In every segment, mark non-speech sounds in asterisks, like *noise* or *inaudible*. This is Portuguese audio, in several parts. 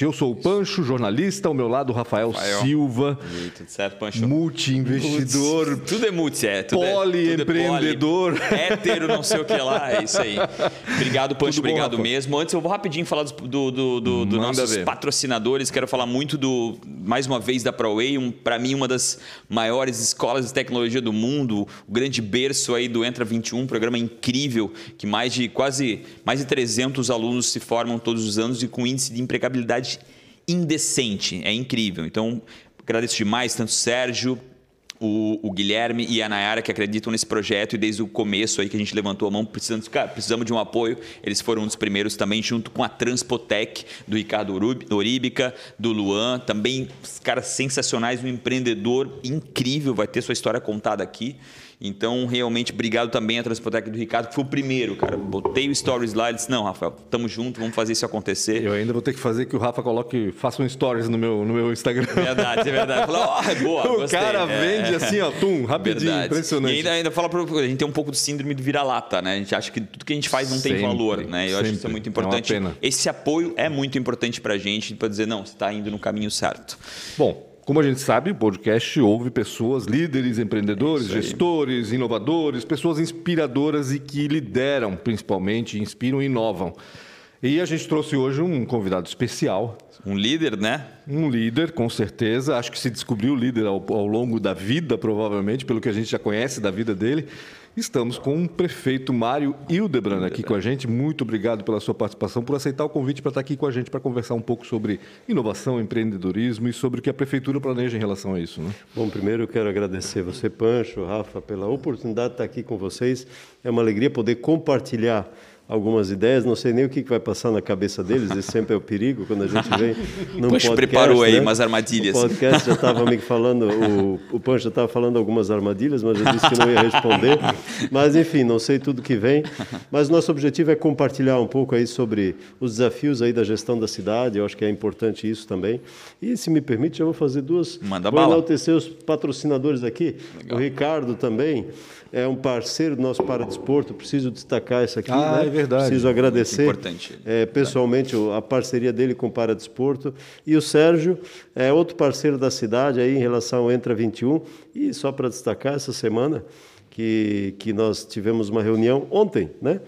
Eu sou o Pancho, jornalista, ao meu lado Rafael, Rafael. Silva, E tudo certo, Pancho? multi-investidor, Multi- Tudo é multi, é. Tudo é- Poliempreendedor. é hétero, não sei o que lá, é isso aí. Obrigado, Pancho, Tudo obrigado mesmo. Antes, eu vou rapidinho falar dos do, do, do, do nossos ver. patrocinadores. Quero falar muito do, mais uma vez, da ProWay, um, para mim, uma das maiores escolas de tecnologia do mundo, o grande berço aí do Entra 21, um programa incrível, que mais de quase mais de 300 alunos se formam todos os anos e com índice de empregabilidade indecente. É incrível. Então, agradeço demais, tanto o Sérgio, o, o Guilherme e a Nayara que acreditam nesse projeto e desde o começo aí que a gente levantou a mão, precisando, cara, precisamos de um apoio. Eles foram um dos primeiros também, junto com a Transpotec, do Ricardo Oríbica, do Luan, também caras sensacionais, um empreendedor incrível, vai ter sua história contada aqui. Então, realmente, obrigado também à Transpotec do Ricardo, que foi o primeiro, cara. Botei o stories lá e disse, não, Rafael, tamo junto, vamos fazer isso acontecer. Eu ainda vou ter que fazer que o Rafa coloque, faça um stories no meu, no meu Instagram. Verdade, é verdade. Falou, ó, é boa, *laughs* o gostei. cara É, vende é. assim, ó, tum, rapidinho, Verdade. impressionante. E ainda, ainda fala pra, a gente tem um pouco do síndrome do vira-lata, né? A gente acha que tudo que a gente faz não tem Sempre, valor, né? Eu acho que isso é sempre. muito É importante. pena. Esse apoio é muito importante pra gente, pra dizer, não, você está indo no caminho certo. Bom, como a gente sabe, o podcast ouve pessoas, líderes, empreendedores, aí. gestores, inovadores, pessoas inspiradoras e que lideram, principalmente, inspiram e inovam. E a gente trouxe hoje um convidado especial, Um líder, né? um líder, com certeza. Acho que se descobriu líder ao, ao longo da vida, provavelmente, pelo que a gente já conhece da vida dele. Estamos com o prefeito Mário Hildebrand aqui com a gente. Muito obrigado pela sua participação, por aceitar o convite para estar aqui com a gente para conversar um pouco sobre inovação, empreendedorismo e sobre o que a prefeitura planeja em relação a isso. Né? Bom, primeiro eu quero agradecer você, Pancho, Rafa, pela oportunidade de estar aqui com vocês. É uma alegria poder compartilhar algumas ideias. Não sei nem o que vai passar na cabeça deles, esse sempre é o perigo quando a gente vem num Poxa, podcast, preparou aí né? umas armadilhas. O podcast já estava me falando, o, o Pancho já estava falando algumas armadilhas, mas eu disse que não ia responder. Mas, enfim, não sei tudo que vem. Mas nosso objetivo é compartilhar um pouco aí sobre os desafios aí da gestão da cidade. Eu acho que é importante isso também. E, se me permite, eu vou fazer duas... Manda vou bala. enaltecer os patrocinadores aqui. O Ricardo também é um parceiro do nosso Paradesporto. Preciso destacar isso aqui. Ah, né? É verdade. Preciso agradecer importante. é, pessoalmente a parceria dele com o Paradesporto. E o Sérgio é outro parceiro da cidade aí em relação ao Entra 21. E só para destacar essa semana que, que nós tivemos uma reunião ontem, né?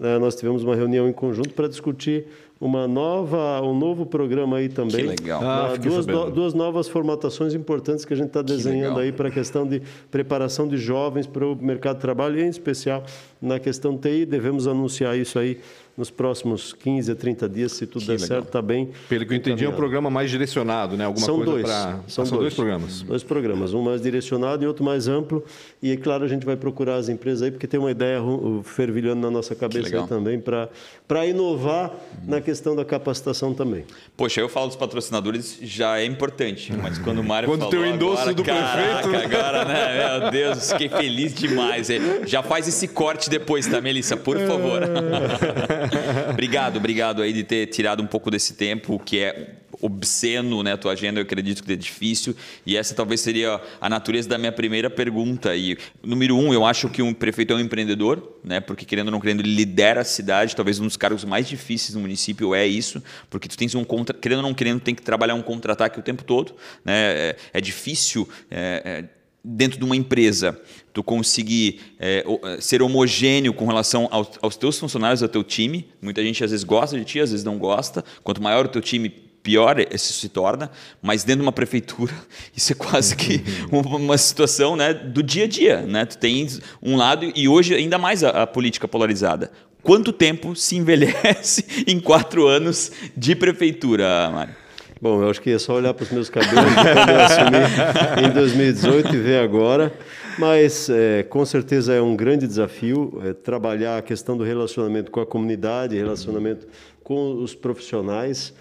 Eh, Nós tivemos uma reunião em conjunto para discutir uma nova, um novo programa aí também. Que legal. Ah, Ah, duas, no- duas novas formatações importantes que a gente está desenhando aí para a questão de preparação de jovens para o mercado de trabalho, e em especial na questão TI. Devemos anunciar isso aí nos próximos 15 a 30 dias, se tudo der certo, está bem. Pelo que eu entendi, é um programa mais direcionado, né? Alguma São coisa dois. para. São, dois. programas. Dois programas, um mais direcionado e outro mais amplo. E é claro, a gente vai procurar as empresas aí, porque tem uma ideia fervilhando na nossa cabeça legal. aí também, para inovar na questão da capacitação também. Poxa, eu falo dos patrocinadores, já é importante, mas quando o Mário Quando falou tem o endosso agora, do caraca, prefeito. agora, né? Meu Deus, fiquei feliz demais. É, Já faz esse corte depois, tá, Melissa? Por favor. *laughs* *laughs* obrigado, obrigado aí de ter tirado um pouco desse tempo, que é obsceno, né? A tua agenda, eu acredito que é difícil. E essa talvez seria a natureza da minha primeira pergunta. E, número um, eu acho que um prefeito é um empreendedor, né? Porque querendo ou não querendo, ele lidera a cidade. Talvez um dos cargos mais difíceis no município é isso, porque tu tens um contra, querendo ou não querendo, tem que trabalhar um contra-ataque o tempo todo, né? É, é difícil. é, é, dentro de uma empresa, tu conseguir é, é, ser homogêneo com relação aos, aos teus funcionários, ao teu time. Muita gente às vezes gosta de ti, às vezes não gosta. Quanto maior o teu time, pior isso se torna. Mas dentro de uma prefeitura, *laughs* isso é quase que *laughs* uma, uma situação né, do dia a dia. Né? Tu tens um lado, e hoje ainda mais a, a política polarizada. Quanto tempo se envelhece *laughs* em quatro anos de prefeitura, Mário? Bom, eu acho que é só olhar para os meus cabelos quando eu assumi em 2018 e ver agora. Mas, é, com certeza, é um grande desafio é, trabalhar a questão do relacionamento com a comunidade, relacionamento com os profissionais.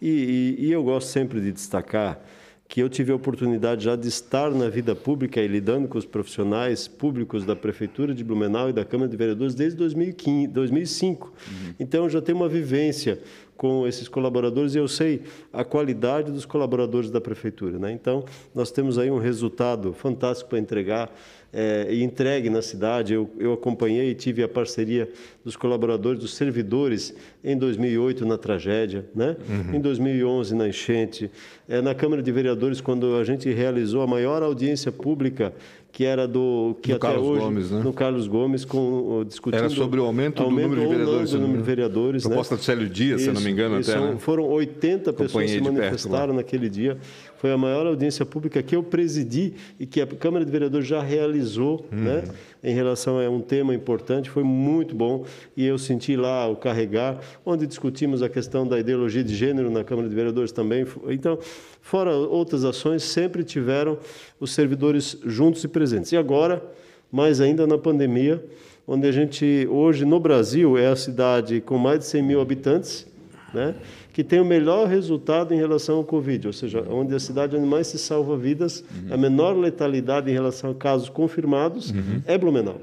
E, e- e eu gosto sempre de destacar que eu tive a oportunidade já de estar na vida pública e lidando com os profissionais públicos da Prefeitura de Blumenau e da Câmara de Vereadores desde 2015, 2005. Então, eu já tenho uma vivência com esses colaboradores e eu sei a qualidade dos colaboradores da prefeitura. Né? Então, nós temos aí um resultado fantástico para entregar é, e entregue na cidade. Eu, eu acompanhei e tive a parceria dos colaboradores, dos servidores, em 2008 na tragédia, né? Uhum. em 2011 na enchente, é, na Câmara de Vereadores, quando a gente realizou a maior audiência pública que era do que no até Carlos hoje Gomes, né? no Carlos Gomes com discutindo era sobre o aumento, aumento do número de vereadores, do número de vereadores, proposta né? do Célio Dias, isso, se não me engano, isso, até. Né? Foram 80 pessoas que se manifestaram naquele dia. Foi a maior audiência pública que eu presidi e que a Câmara de Vereadores já realizou, hum. né? Em relação a um tema importante, foi muito bom e eu senti lá o carregar, onde discutimos a questão da ideologia de gênero na Câmara de Vereadores também. Então, fora outras ações, sempre tiveram os servidores juntos e presentes. E agora, mais ainda na pandemia, onde a gente, hoje no Brasil, é a cidade com mais de 100 mil habitantes, né? que tem o melhor resultado em relação ao Covid, ou seja, onde a cidade onde mais se salva vidas, uhum. a menor letalidade em relação a casos confirmados uhum. é Blumenau.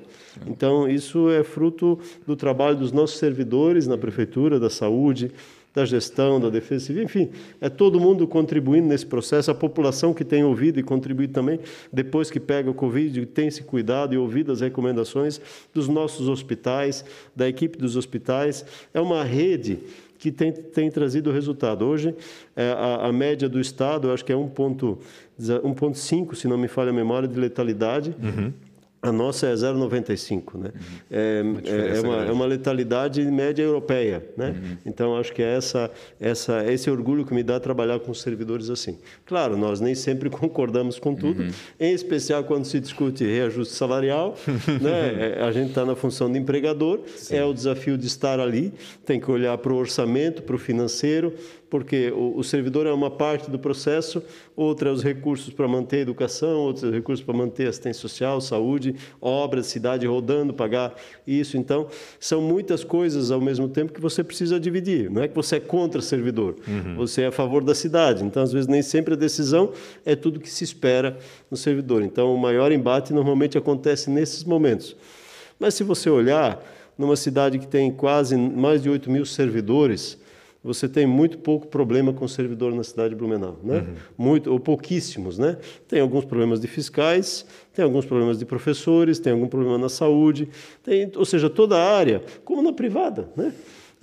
Então, isso é fruto do trabalho dos nossos servidores na prefeitura, da saúde, da gestão, da defesa civil, enfim, é todo mundo contribuindo nesse processo, a população que tem ouvido e contribuído também, depois que pega o Covid, tem se cuidado e ouvido as recomendações dos nossos hospitais, da equipe dos hospitais. É uma rede que tem, tem trazido resultado. Hoje, é, a, a, média do Estado, acho que é 1,5, se não me falha a memória, de letalidade. Uhum. A nossa é 0,95, né? Uhum. É, é, é, uma, é, uma, letalidade média europeia, né? Uhum. Então acho que é essa, essa, esse orgulho que me dá trabalhar com servidores assim. Claro, nós nem sempre *laughs* concordamos com tudo, uhum. em especial quando se discute reajuste salarial, *laughs* né? É, a gente está na função de empregador, Sim. é o desafio de estar ali, tem que olhar para o orçamento, para o financeiro, porque o, o, servidor é uma parte do processo, outra é os recursos para manter a educação, outros é os recursos para manter assistência social, saúde, obras, cidade rodando, pagar isso. Então, são muitas coisas ao mesmo tempo que você precisa dividir. Não é que você é contra o servidor, uhum. você é a favor da cidade. Então, às vezes, nem sempre a decisão é tudo que se espera no servidor. Então, o maior embate normalmente acontece nesses momentos. Mas se você olhar numa cidade que tem quase mais de 8 mil servidores, você tem muito pouco problema com o servidor na cidade de Blumenau, né? Uhum. Muito ou pouquíssimos, né? Tem alguns problemas de fiscais, tem alguns problemas de professores, tem algum problema na saúde, tem, ou seja, toda a área, como na privada, né?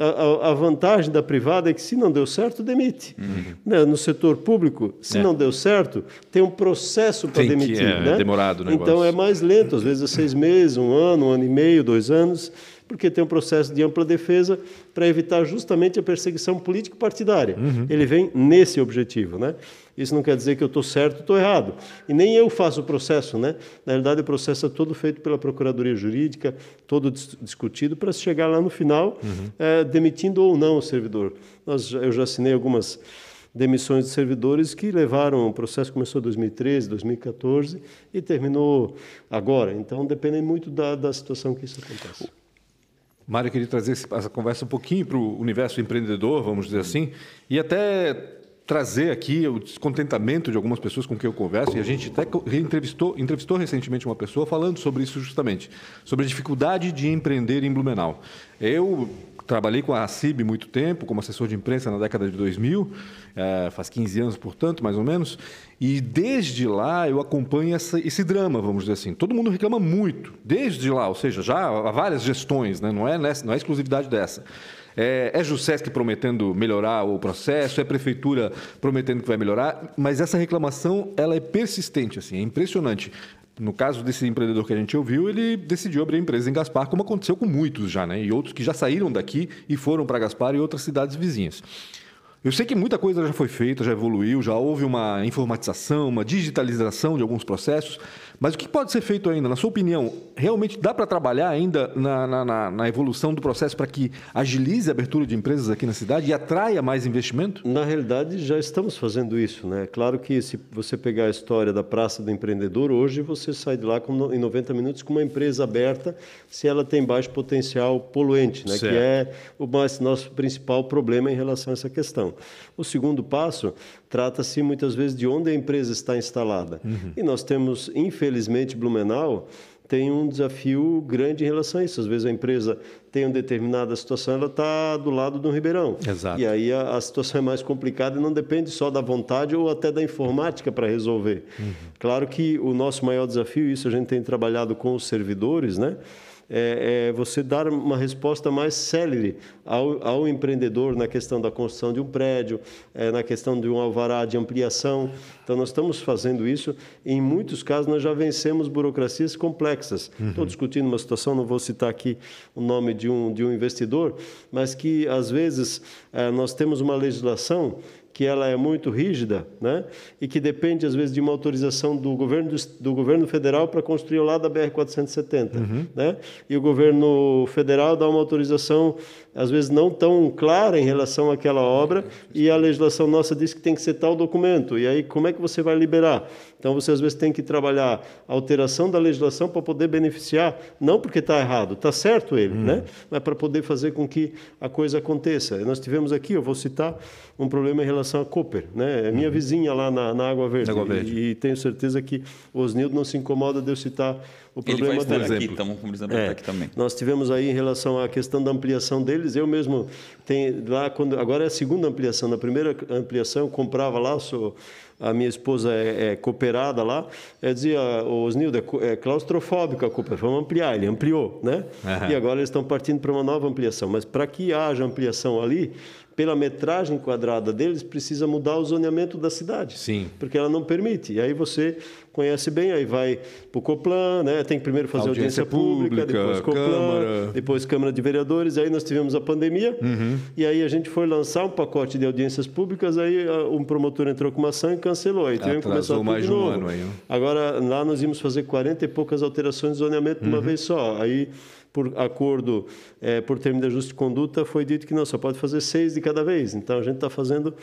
A, a, vantagem da privada é que, se não deu certo, demite. Uhum. Né? No setor público, se é. não deu certo, tem um processo para demitir. É, né? demorado o Então, é mais lento, às vezes é seis meses, um ano, um ano e meio, dois anos porque tem um processo de ampla defesa para evitar justamente a perseguição político-partidária. Uhum. Ele vem nesse objetivo, né? Isso não quer dizer que eu estou certo ou estou errado. E nem eu faço o processo, né? Na realidade, o processo é todo feito pela Procuradoria Jurídica, todo discutido para chegar lá no final, uhum. é, demitindo ou não o servidor. Nós, eu já assinei algumas demissões de servidores que levaram, o processo começou em 2013, 2014 e terminou agora. Então, depende muito da, da situação que isso acontece. Mário, eu queria trazer essa conversa um pouquinho para o universo empreendedor, vamos dizer assim, e até trazer aqui o descontentamento de algumas pessoas com quem eu converso, e a gente até entrevistou, entrevistou recentemente uma pessoa falando sobre isso justamente, sobre a dificuldade de empreender em Blumenau. Eu trabalhei com a CIB muito tempo, como assessor de imprensa na década de 2000, é, faz 15 anos, portanto, mais ou menos, e desde lá eu acompanho essa, esse drama, vamos dizer assim. Todo mundo reclama muito, desde lá, ou seja, já há várias gestões, né? não, é nessa, não é exclusividade dessa. É, é Jusesc prometendo melhorar o processo, é Prefeitura prometendo que vai melhorar, mas essa reclamação ela é persistente, assim, é impressionante. No caso desse empreendedor que a gente ouviu, ele decidiu abrir a empresa em Gaspar, como aconteceu com muitos já, né? E outros que já saíram daqui e foram para Gaspar e outras cidades vizinhas. Eu sei que muita coisa já foi feita, já evoluiu, já houve uma informatização, uma digitalização de alguns processos, mas o que pode ser feito ainda? Na sua opinião, realmente dá para trabalhar ainda na, na, na, evolução do processo para que agilize a abertura de empresas aqui na cidade e atraia mais investimento? Na realidade, já estamos fazendo isso. Né? Claro que se você pegar a história da Praça do Empreendedor, hoje você sai de lá com, em 90 minutos com uma empresa aberta se ela tem baixo potencial poluente, né? que é o mais, nosso principal problema em relação a essa questão. O segundo passo trata-se muitas vezes de onde a empresa está instalada. Uhum. E nós temos, infelizmente, Blumenau tem um desafio grande em relação a isso. Às vezes a empresa tem uma determinada situação, ela está do lado do Ribeirão. Exato. E aí a, a, situação é mais complicada e não depende só da vontade ou até da informática para resolver. Uhum. Claro que o nosso maior desafio, isso a gente tem trabalhado com os servidores, né? É, é você dar uma resposta mais célere ao, ao, empreendedor na questão da construção de um prédio, é, na questão de um alvará de ampliação. Então, nós estamos fazendo isso. Em muitos casos, nós já vencemos burocracias complexas. Uhum. Estou discutindo uma situação, não vou citar aqui o nome de um, de um investidor, mas que, às vezes, é, nós temos uma legislação que ela é muito rígida, né? E que depende às vezes de uma autorização do governo do, do governo federal para construir ao lado da BR 470, uhum. né? E o governo federal dá uma autorização às vezes não tão clara em relação àquela obra e a legislação nossa diz que tem que ser tal documento. E aí como é que você vai liberar? Então você às vezes tem que trabalhar a alteração da legislação para poder beneficiar, não porque está errado, está certo ele, uhum. né? Mas para poder fazer com que a coisa aconteça. Nós tivemos aqui, eu vou citar um problema em relação a Cooper, né? É minha uhum. vizinha lá na, na Água Verde. Água Verde. E, e, tenho certeza que o Osnildo não se incomoda de eu citar o problema Ele vai estar aqui, estamos conversando é, aqui também. Nós tivemos aí em relação à questão da ampliação deles, eu mesmo tenho lá quando agora é a segunda ampliação, na primeira ampliação eu comprava lá, sou a minha esposa é, é cooperada lá, eu dizia, Osnildo, é, é claustrofóbico a Cooper, vamos ampliar, ele ampliou, né? Uhum. E agora eles estão partindo para uma nova ampliação, mas para que haja ampliação ali, pela metragem quadrada deles, precisa mudar o zoneamento da cidade. Sim. Porque ela não permite. E aí você conhece bem, aí vai para o Coplan, né? tem que primeiro fazer audiência, audiência pública, pública, depois Coplan, Câmara. depois Câmara de Vereadores, aí nós tivemos a pandemia, uhum. e aí a gente foi lançar um pacote de audiências públicas, aí um promotor entrou com uma ação e cancelou, aí tivemos que começar tudo mais de novo. Um ano aí. Agora, lá nós íamos fazer 40 e poucas alterações de zoneamento de uma uhum. vez só, aí por acordo, é, por termo de ajuste de conduta, foi dito que não, só pode fazer seis de cada vez. Então, a gente está fazendo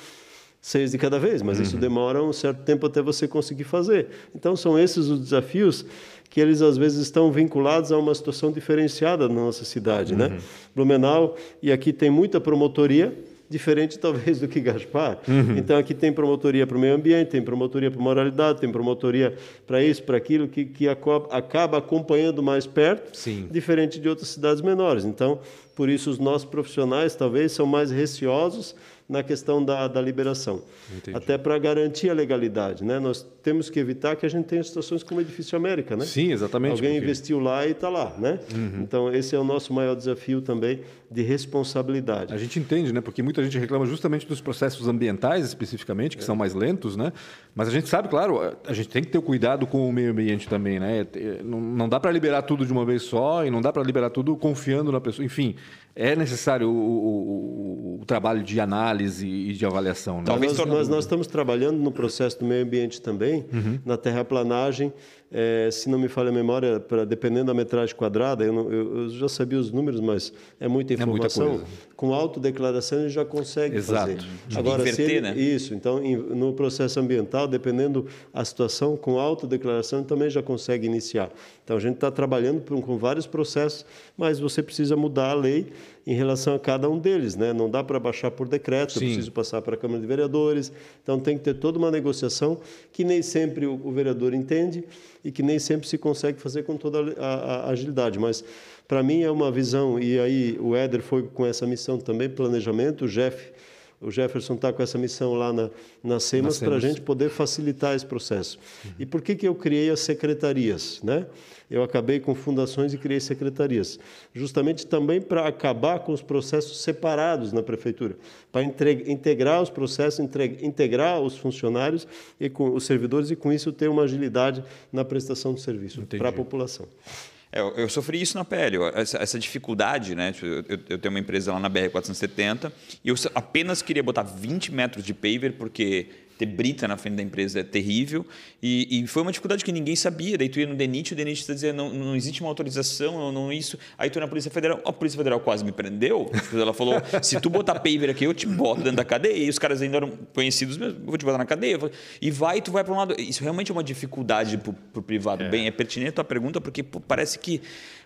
seis de cada vez, mas uhum. isso demora um certo tempo até você conseguir fazer. Então, são esses os desafios que eles, às vezes, estão vinculados a uma situação diferenciada na nossa cidade. Né? Uhum. Né? Blumenau, e aqui tem muita promotoria, diferente *laughs* talvez do que Gaspar. Uhum. Então aqui tem promotoria para o meio ambiente, tem promotoria para moralidade, tem promotoria para isso, para aquilo, que, que acaba acompanhando mais perto, Sim. diferente de outras cidades menores. Então, por isso os nossos profissionais talvez são mais receosos na questão da, da liberação. Entendi. Até para garantir a legalidade. Né? Nós temos que evitar que a gente tenha situações como o Edifício América. Né? Sim, exatamente. Alguém porque... investiu lá e está lá. Né? Uhum. Então, esse é o nosso maior desafio também de responsabilidade. A gente entende, né? porque muita gente reclama justamente dos processos ambientais, especificamente, que é. são mais lentos, né? mas a gente sabe, claro, a gente tem que ter cuidado com o meio ambiente também. Né? Não dá para liberar tudo de uma vez só e não dá para liberar tudo confiando na pessoa. Enfim, é necessário o, o, o, trabalho de análise e de avaliação. Né? Talvez nós, nós, nós, estamos trabalhando no processo do meio ambiente também, uhum. na terraplanagem. É, se não me falha a memória, pra, dependendo da metragem quadrada, eu, não, eu, eu, já sabia os números, mas é muita informação. É muita Com autodeclaração ele já consegue Exato. fazer. Agora, Inverter, ele, né? Isso, então no processo ambiental, dependendo a situação, com autodeclaração ele também já consegue iniciar. Então a gente está trabalhando com, com vários processos, mas você precisa mudar a lei em relação a cada um deles, né? Não dá para baixar por decreto, Sim. eu preciso passar para a Câmara de Vereadores. Então tem que ter toda uma negociação que nem sempre o, o vereador entende e que nem sempre se consegue fazer com toda a, a, a agilidade. Mas para mim é uma visão e aí o Éder foi com essa missão também, planejamento, o Jeff o Jefferson está com essa missão lá na, na SEMAS para a gente poder facilitar esse processo. Uhum. E por que, que eu criei as secretarias? Né? Eu acabei com fundações e criei secretarias, justamente também para acabar com os processos separados na prefeitura, para integrar os processos, integrar os funcionários e com os servidores e com isso ter uma agilidade na prestação do serviço para a população. É, eu sofri isso na pele, essa, essa dificuldade, né? Tipo, eu, eu, tenho uma empresa lá na BR-470 e eu apenas queria botar 20 metros de paver porque ter brita na frente da empresa é terrível. E, e, foi uma dificuldade que ninguém sabia. Daí tu ia no DENIT, o DENIT está dizendo não, não existe uma autorização, não, não isso. Aí tu ia na Polícia Federal, a Polícia Federal quase me prendeu. Ela falou, se tu botar paver aqui, eu te boto dentro da cadeia. E os caras ainda eram conhecidos mesmo, vou te botar na cadeia. E vai, tu vai para um lado. Isso realmente é uma dificuldade para o privado. É. Bem, é pertinente a tua pergunta, porque pô, parece que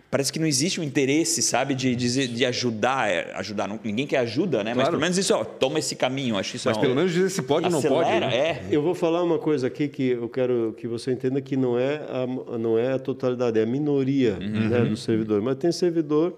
parece que não existe um interesse, sabe, de, de, de ajudar, é, ajudar. Não, ninguém quer ajuda, né? Claro. Mas pelo menos isso, ó, toma esse caminho. Acho isso Mas é pelo menos dizer se pode ou não pode. Né? É. Eu vou falar uma coisa aqui que eu quero que você entenda que não é a, não é a totalidade, é a minoria uhum. né, do servidor. Mas tem servidor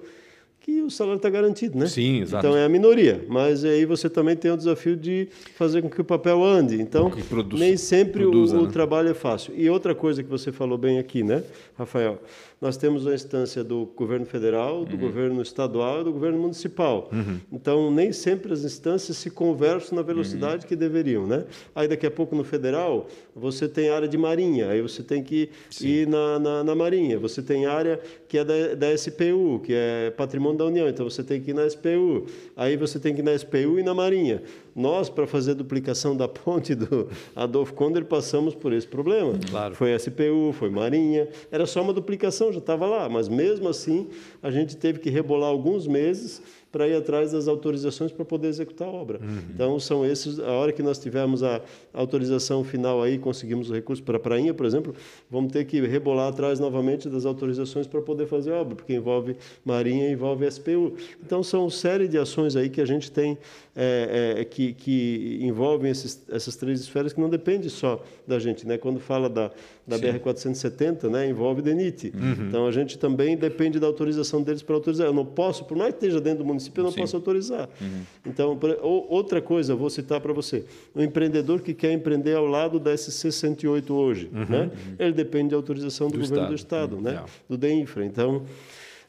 que o salário está garantido, né? Sim, exato. Então é a minoria, mas aí você também tem o desafio de fazer com que o papel ande. Então produz, nem sempre produza, o, o né? trabalho é fácil. E outra coisa que você falou bem aqui, né, Rafael? Nós temos a instância do governo federal, do governo estadual e do governo municipal. Então nem sempre as instâncias se conversam na velocidade que deveriam, né? Aí daqui a pouco no federal você tem área de marinha, aí você tem que ir na, na, na marinha. Você tem área que é da, da SPU, que é patrimônio da União, então você tem que ir na SPU. Aí você tem que ir na SPU e na marinha. Nós, para fazer a duplicação da ponte do Adolfo Konder, passamos por esse problema. Claro. Foi SPU, foi Marinha, era só uma duplicação, já estava lá, mas mesmo assim a gente teve que rebolar alguns meses para ir atrás das autorizações para poder executar a obra. Então são esses, a hora que nós tivermos a autorização final aí, conseguimos o recurso para a prainha, por exemplo, vamos ter que rebolar atrás novamente das autorizações para poder fazer a obra, porque envolve Marinha envolve SPU. Então são série de ações aí que a gente tem é, é, que, que envolvem esses, essas três esferas que não depende só da gente, né? Quando fala da, da BR-470, né, envolve DENIT. Então, a gente também depende da autorização deles para autorizar. Eu não posso, por mais que esteja dentro do município, eu não posso autorizar. Então, por- ou- outra coisa, vou citar para você. Um empreendedor que quer empreender ao lado da SC 108 hoje, né? Ele depende da autorização do, Do governo do Estado. Estado, né? É. Do DEINFRA. Então...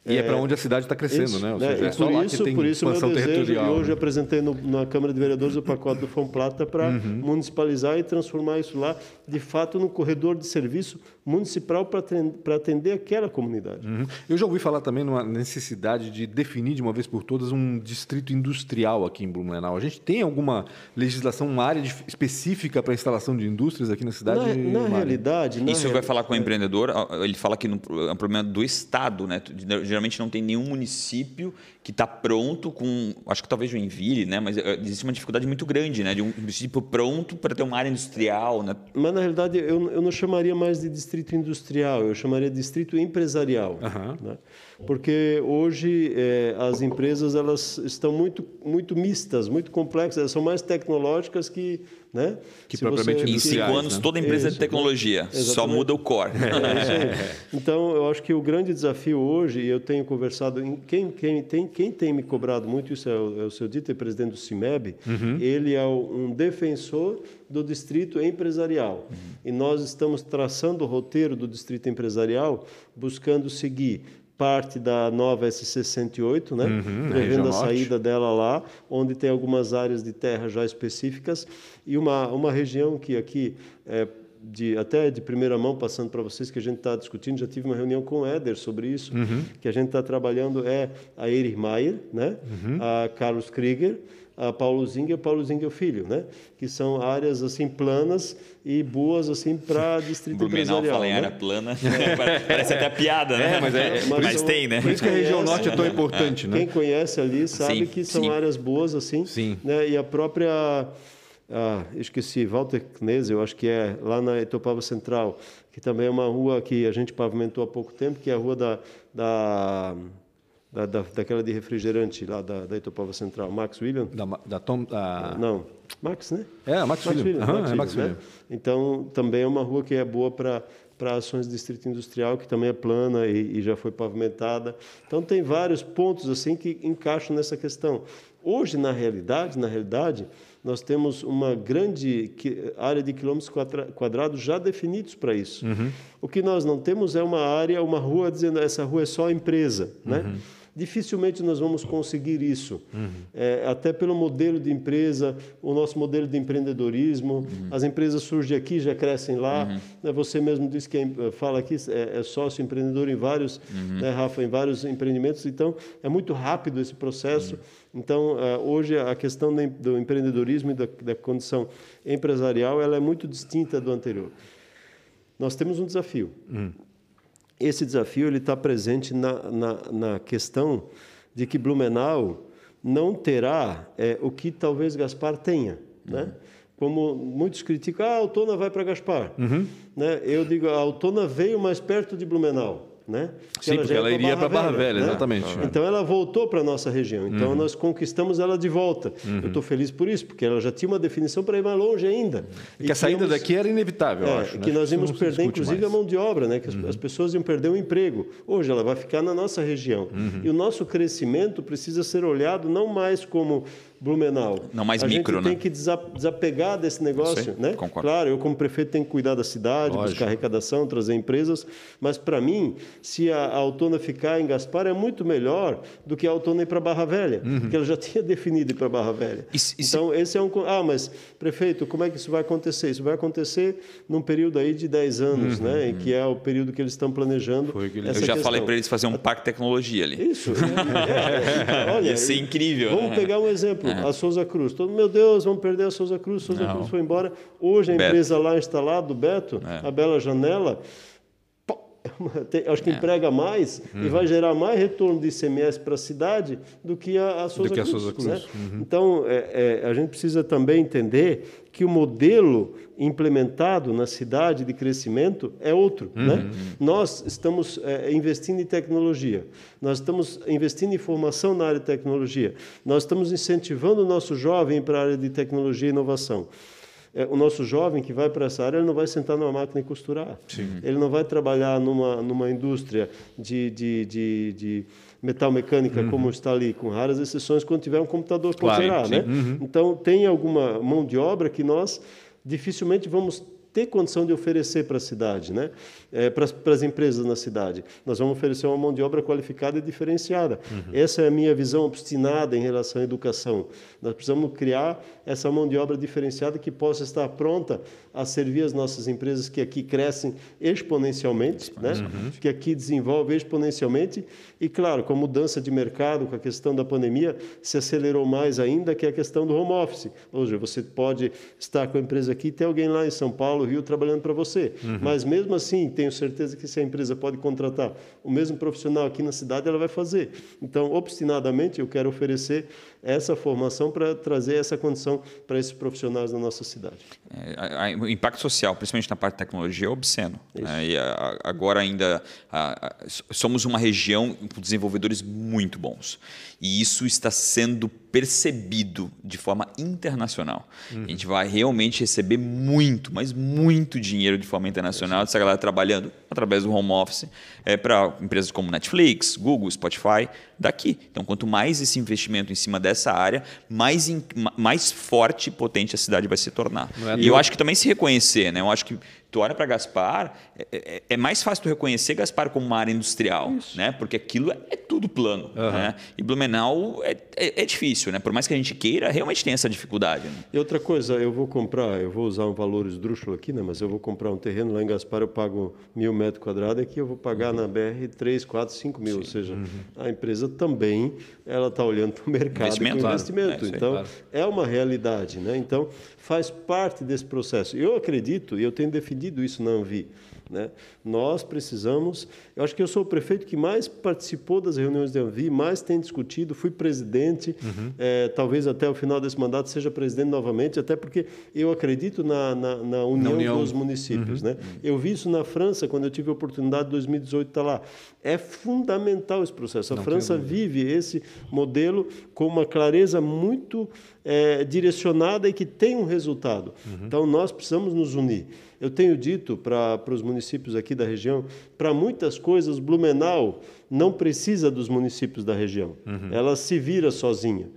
E é, para onde a cidade está crescendo, Isso, né? Ou né? seja, E é só por lá isso, que tem por isso o meu expansão desejo, e territorial. hoje né? apresentei no- na Câmara de Vereadores o pacote do Fomplata para Uhum. municipalizar e transformar isso lá, de fato, num corredor de serviço municipal para atender, aquela comunidade. Uhum. Eu já ouvi falar também numa necessidade de definir de uma vez por todas um distrito industrial aqui em Blumenau. A gente tem alguma legislação, uma área de- específica para instalação de indústrias aqui na cidade? Na, na realidade... na Isso real- vai falar com o empreendedor, ele fala que no- é um problema do Estado, né? Geralmente não tem nenhum município que está pronto com, acho que talvez Joinville, né? Mas eh, existe uma dificuldade muito grande, né? De um município pronto para ter uma área industrial, né? Mas, na realidade, eu, eu não chamaria mais de distrito industrial, eu chamaria de distrito empresarial. Aham. né? Porque hoje eh, as empresas elas estão muito, muito mistas, muito complexas, elas são mais tecnológicas que... Né? Que Se propriamente você- Em cinco anos, né? toda empresa é Isso, de tecnologia, só Exatamente. muda o core. É aí. Então, eu acho que o grande desafio hoje, e eu tenho conversado, em, quem, quem, tem, quem tem me cobrado muito isso é o, é o seu Dito, é presidente do CIMEB, ele é um defensor do distrito empresarial. E nós estamos traçando o roteiro do distrito empresarial, buscando seguir parte da nova SC108, né? região prevendo a norte. saída dela lá, onde tem algumas áreas de terra já específicas e uma, uma região que aqui é de, até de primeira mão passando para vocês que a gente está discutindo, já tive uma reunião com o Éder sobre isso, que a gente está trabalhando é a Erich Maier, né? a Carlos Krieger, a Paulo Zinger, Paulo Zinger Filho, né? que são áreas assim planas e boas assim para *laughs* distrito Blumenau empresarial. fala em né? área plana, *laughs* parece até piada, né? É, mas é- é- mas, são- tem, né? Por isso que a região norte é tão importante, né? Quem conhece ali sabe Sim, que são sim. áreas boas assim. Sim. Né? E a própria. Ah, esqueci, Walter Knese, eu acho que é lá na Etopava Central, que também é uma rua que a gente pavimentou há pouco tempo, que é a rua da. da da, da- daquela de refrigerante lá da, da Etopava Central, Max William? Da, da Tom, da... Não, Max, né? É, Max Filho. Aham, é Max né? Filho. Então, também é uma rua que é boa para para ações de distrito industrial, que também é plana e, e já foi pavimentada. Então, tem vários pontos assim que encaixam nessa questão. Hoje, na realidade, na realidade, nós temos uma grande área de quilômetros quadra- quadrados já definidos para isso. O que nós não temos é uma área, uma rua dizendo essa rua é só empresa, né? Dificilmente nós vamos conseguir isso, É, até pelo modelo de empresa, o nosso modelo de empreendedorismo. As empresas surgem aqui, já crescem lá. né? Você mesmo disse que é, fala aqui é, é sócio empreendedor em vários, né, Rafa, em vários empreendimentos. Então é muito rápido esse processo. Então eh, hoje a questão do em- do empreendedorismo e da, da condição empresarial ela é muito distinta do anterior. Nós temos um desafio. Esse desafio ele está presente na, na, na questão de que Blumenau não terá é, o que talvez Gaspar tenha, né? Como muitos criticam, ah, a Autona vai para Gaspar. Né? Eu digo, a Autona veio mais perto de Blumenau. Né? Sim, porque ela iria para Barra Velha, né? exatamente. Então ela voltou para a nossa região. Então Uhum. nós conquistamos ela de volta. Eu estou feliz por isso, porque ela já tinha uma definição para ir mais longe ainda. E que a saída daqui era inevitável, eu é, acho. né? que nós íamos não perder, inclusive, mais. a mão de obra, né? Que Uhum. as, as pessoas iam perder o emprego. Hoje ela vai ficar na nossa região. Uhum. E o nosso crescimento precisa ser olhado não mais como Blumenau. Não mais a micro, gente né? tem que desa- desapegar desse negócio, né? concordo. Claro, eu como prefeito tenho que cuidar da cidade, Lógico. buscar arrecadação, trazer empresas, mas para mim, se a, a Autona ficar em Gaspar é muito melhor do que a Autona ir para Barra Velha, porque ela já *laughs* tinha definido ir para Barra Velha. Uhum. E se- e se- então esse é um ah, mas prefeito, como é que isso vai acontecer? Isso vai acontecer num período aí de 10 anos, né? Em que é o período que eles estão planejando. Foi Eu já questão. falei para eles fazer um parque de tecnologia ali. Isso. é, *laughs* é, olha, Ia ser incrível, Vamos né? pegar um exemplo, a Souza Cruz. Todo, meu Deus, vamos perder a Souza Cruz. Souza Não. Cruz foi embora. Hoje a Beto. empresa lá instalada, do Beto, É. a Bela Janela, *laughs* tem- acho que É. emprega mais Uhum. e vai gerar mais retorno de ICMS para a cidade do que a, a Souza que a Cruz. Souza Cruz. né? Então, é, é, a gente precisa também entender que o modelo implementado na cidade de crescimento é outro. Né? Nós estamos é, investindo em tecnologia, nós estamos investindo em formação na área de tecnologia, nós estamos incentivando o nosso jovem para a área de tecnologia e inovação. É, o nosso jovem que vai para essa área, ele não vai sentar numa máquina e costurar. Ele não vai trabalhar numa, numa indústria de, de, de, de metal mecânica, como está ali, com raras exceções, quando tiver um computador para Claro, sim. Né? Então, tem alguma mão de obra que nós dificilmente vamos ter condição de oferecer para a cidade, né? É, para, as, para as empresas na cidade. Nós vamos oferecer uma mão de obra qualificada e diferenciada. Essa é a minha visão obstinada em relação à educação. Nós precisamos criar essa mão de obra diferenciada que possa estar pronta a servir as nossas empresas que aqui crescem exponencialmente, né? que aqui desenvolvem exponencialmente. E, claro, com a mudança de mercado, com a questão da pandemia, se acelerou mais ainda, que é a questão do home office. Seja, você pode estar com a empresa aqui e ter alguém lá em São Paulo, Rio, trabalhando para você. Mas, mesmo assim, tenho certeza que se a empresa pode contratar o mesmo profissional aqui na cidade, ela vai fazer. Então, obstinadamente, eu quero oferecer essa formação para trazer essa condição para esses profissionais na nossa cidade. É, o impacto social, principalmente na parte de tecnologia, é obsceno. né? E a- agora ainda a- a- somos uma região com desenvolvedores muito bons. E isso está sendo percebido de forma internacional. A gente vai realmente receber muito, mas muito dinheiro de forma internacional dessa galera trabalhando através do home office é, para empresas como Netflix, Google, Spotify, daqui. Então, quanto mais esse investimento em cima dessa área, mais, in- ma- mais forte e potente a cidade vai se tornar. É e eu acho que também se reconhecer, né? Eu acho que tu olha para Gaspar, é, é- é mais fácil tu reconhecer Gaspar como uma área industrial, né? Porque aquilo é, é tudo plano, né? E Blumenau é, é, difícil, né? Por mais que a gente queira, realmente tem essa dificuldade. né? E outra coisa, eu vou comprar, eu vou usar um valor esdrúxulo aqui, né? Mas eu vou comprar um terreno lá em Gaspar, eu pago mil metros quadrados, aqui eu vou pagar na BR 3, 4, 5 mil. Ou seja, a empresa também ela está olhando para o mercado Investimento, com claro. investimento. É, isso aí, então, claro. é uma realidade, né? Então, faz parte desse processo. Eu acredito, e eu tenho defendido isso na Anvi, né? Nós precisamos. Eu acho que eu sou o prefeito que mais participou das reuniões da Anvi, mais tem discutido. Fui presidente, eh, talvez até o final desse mandato seja presidente novamente, até porque eu acredito na, na, na união, união. dos municípios. Né? Eu vi isso na França, quando eu tive a oportunidade em 2018 de estar lá. É fundamental esse processo. A França vive esse modelo com uma clareza muito eh, direcionada e que tem um resultado. Então, nós precisamos nos unir. Eu tenho dito para os municípios aqui da região, para muitas coisas, Blumenau não precisa dos municípios da região. Ela se vira sozinha.